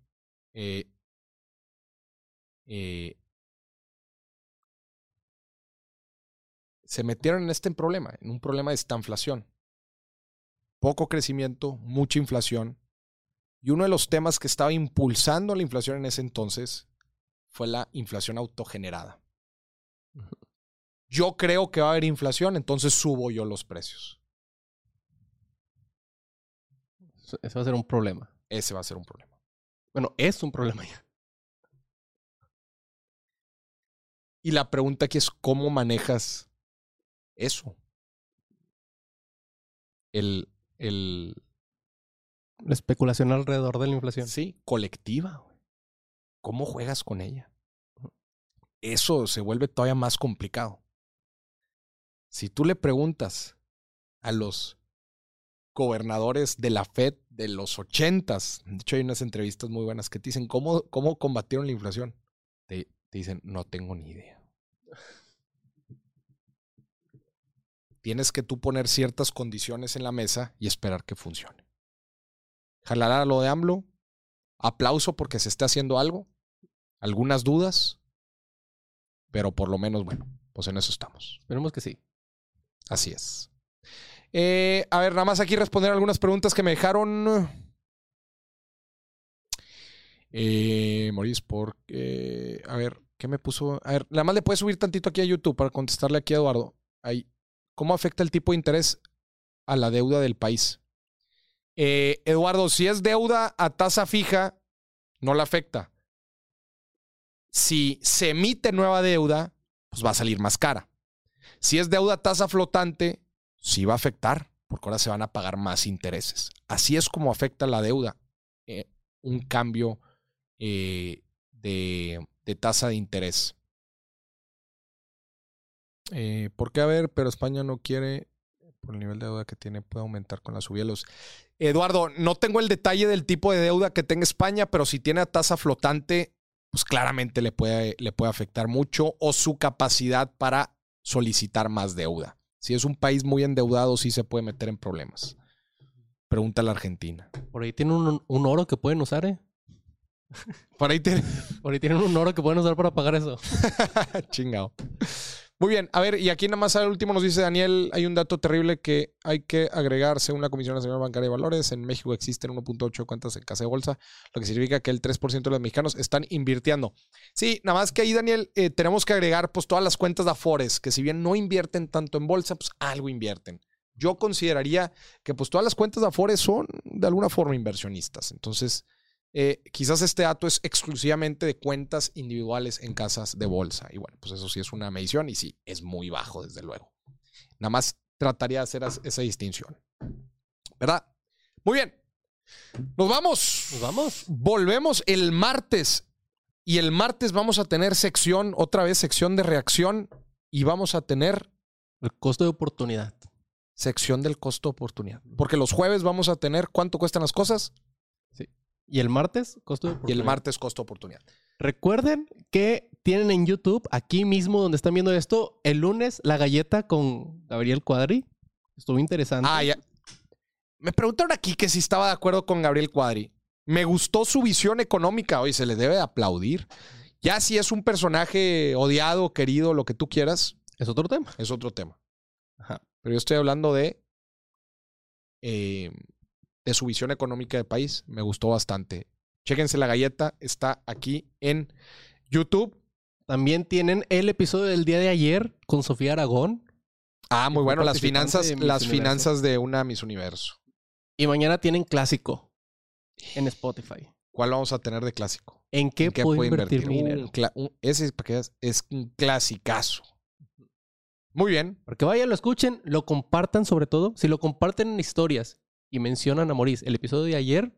eh, eh, se metieron en este problema, en un problema de estanflación. Poco crecimiento, mucha inflación. Y uno de los temas que estaba impulsando la inflación en ese entonces fue la inflación autogenerada. Yo creo que va a haber inflación, entonces subo yo los precios. Eso- Eso va a ser un problema. Ese va a ser un problema. Bueno, es un problema ya. Y la pregunta aquí es, ¿cómo manejas eso? El, el, La especulación alrededor de la inflación. Sí, colectiva. ¿Cómo juegas con ella? Eso se vuelve todavía más complicado. Si tú le preguntas a los gobernadores de la Fed de los ochentas, de hecho hay unas entrevistas muy buenas que te dicen cómo, cómo combatieron la inflación. Te, te dicen, no tengo ni idea. Tienes que tú poner ciertas condiciones en la mesa y esperar que funcione jalar a lo de AMLO. Aplauso porque se está haciendo algo. Algunas dudas. Pero por lo menos, bueno, pues en eso estamos. Esperemos que sí. Así es. Eh, a ver, nada más aquí responder algunas preguntas que me dejaron. Eh, Maurice, porque. A ver, ¿qué me puso? A ver, nada más le puedes subir tantito aquí a YouTube para contestarle aquí a Eduardo. Ahí. ¿Cómo afecta el tipo de interés a la deuda del país? Eh, Eduardo, si es deuda a tasa fija, no la afecta. Si se emite nueva deuda, pues va a salir más cara. Si es deuda a tasa flotante, sí va a afectar, porque ahora se van a pagar más intereses. Así es como afecta la deuda. eh, un cambio eh, de, tasa de interés. ¿Por qué? A ver, pero España no quiere, por el nivel de deuda que tiene, puede aumentar con la subida de los... Eduardo, no tengo el detalle del tipo de deuda que tenga España, pero si tiene a tasa flotante, pues claramente le puede, le puede afectar mucho o su capacidad para solicitar más deuda. Si es un país muy endeudado, sí se puede meter en problemas. Pregunta a la Argentina. Por ahí tienen un, un oro que pueden usar, ¿eh? Por ahí tiene. Por ahí tienen un oro que pueden usar para pagar eso. Chingado. Muy bien, a ver, y aquí nada más al último nos dice Daniel, hay un dato terrible que hay que agregar según la Comisión Nacional Bancaria de Valores. En México existen 1.8 cuentas en casa de bolsa, lo que significa que el 3% de los mexicanos están invirtiendo. Sí, nada más que ahí, Daniel, eh, tenemos que agregar pues todas las cuentas de Afores, que si bien no invierten tanto en bolsa, pues algo invierten. Yo consideraría que pues todas las cuentas de Afores son de alguna forma inversionistas. Entonces, eh, quizás este dato es exclusivamente de cuentas individuales en casas de bolsa. Y bueno, pues eso sí es una medición y sí, es muy bajo, desde luego. Nada más trataría de hacer esa distinción. ¿Verdad? Muy bien. Nos vamos. Nos vamos. Volvemos el martes. Y el martes vamos a tener sección, otra vez sección de reacción. Y vamos a tener El costo de oportunidad. sección del costo oportunidad. Porque los jueves vamos a tener cuánto cuestan las cosas Y el martes, costo de y oportunidad. el martes costo oportunidad. Recuerden que tienen en YouTube, aquí mismo donde están viendo esto, el lunes la galleta con Gabriel Cuadri. Estuvo interesante. Ah, ya. Me preguntaron aquí que si estaba de acuerdo con Gabriel Cuadri. Me gustó su visión económica. Hoy se le debe de aplaudir. Ya si es un personaje odiado, querido, lo que tú quieras, Es otro tema. es otro tema. Ajá. Pero yo estoy hablando de eh, de su visión económica de país. Me gustó bastante. Chéquense la galleta, está aquí en YouTube. También tienen el episodio del día de ayer con Sofía Aragón. Ah, muy bueno, las finanzas, las Universo. finanzas de una Miss Universo. Y mañana tienen clásico en Spotify. ¿Cuál vamos a tener de clásico? ¿En qué, ¿En qué puedo invertir, mi dinero? ese es un clasicazo. Muy bien. Porque vayan, lo escuchen, lo compartan sobre todo. Si lo comparten en historias y mencionan a Maurice el episodio de ayer,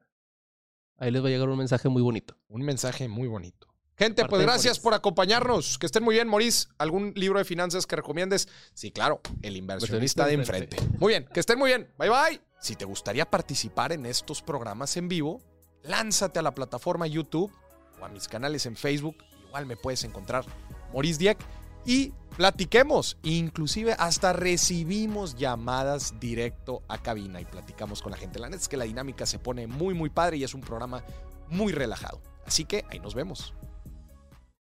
ahí les va a llegar un mensaje muy bonito. Un mensaje muy bonito. Gente, pues gracias por acompañarnos. Que estén muy bien, Maurice. ¿Algún libro de finanzas que recomiendes? Sí, claro, El inversionista de enfrente. Muy bien, que estén muy bien. Bye bye. Si te gustaría participar en estos programas en vivo, lánzate a la plataforma YouTube o a mis canales en Facebook. Igual me puedes encontrar Maurice Dieck y platiquemos. Inclusive hasta recibimos llamadas directo a cabina y platicamos con la gente. La neta es que la dinámica se pone muy, muy padre y es un programa muy relajado. Así que ahí nos vemos.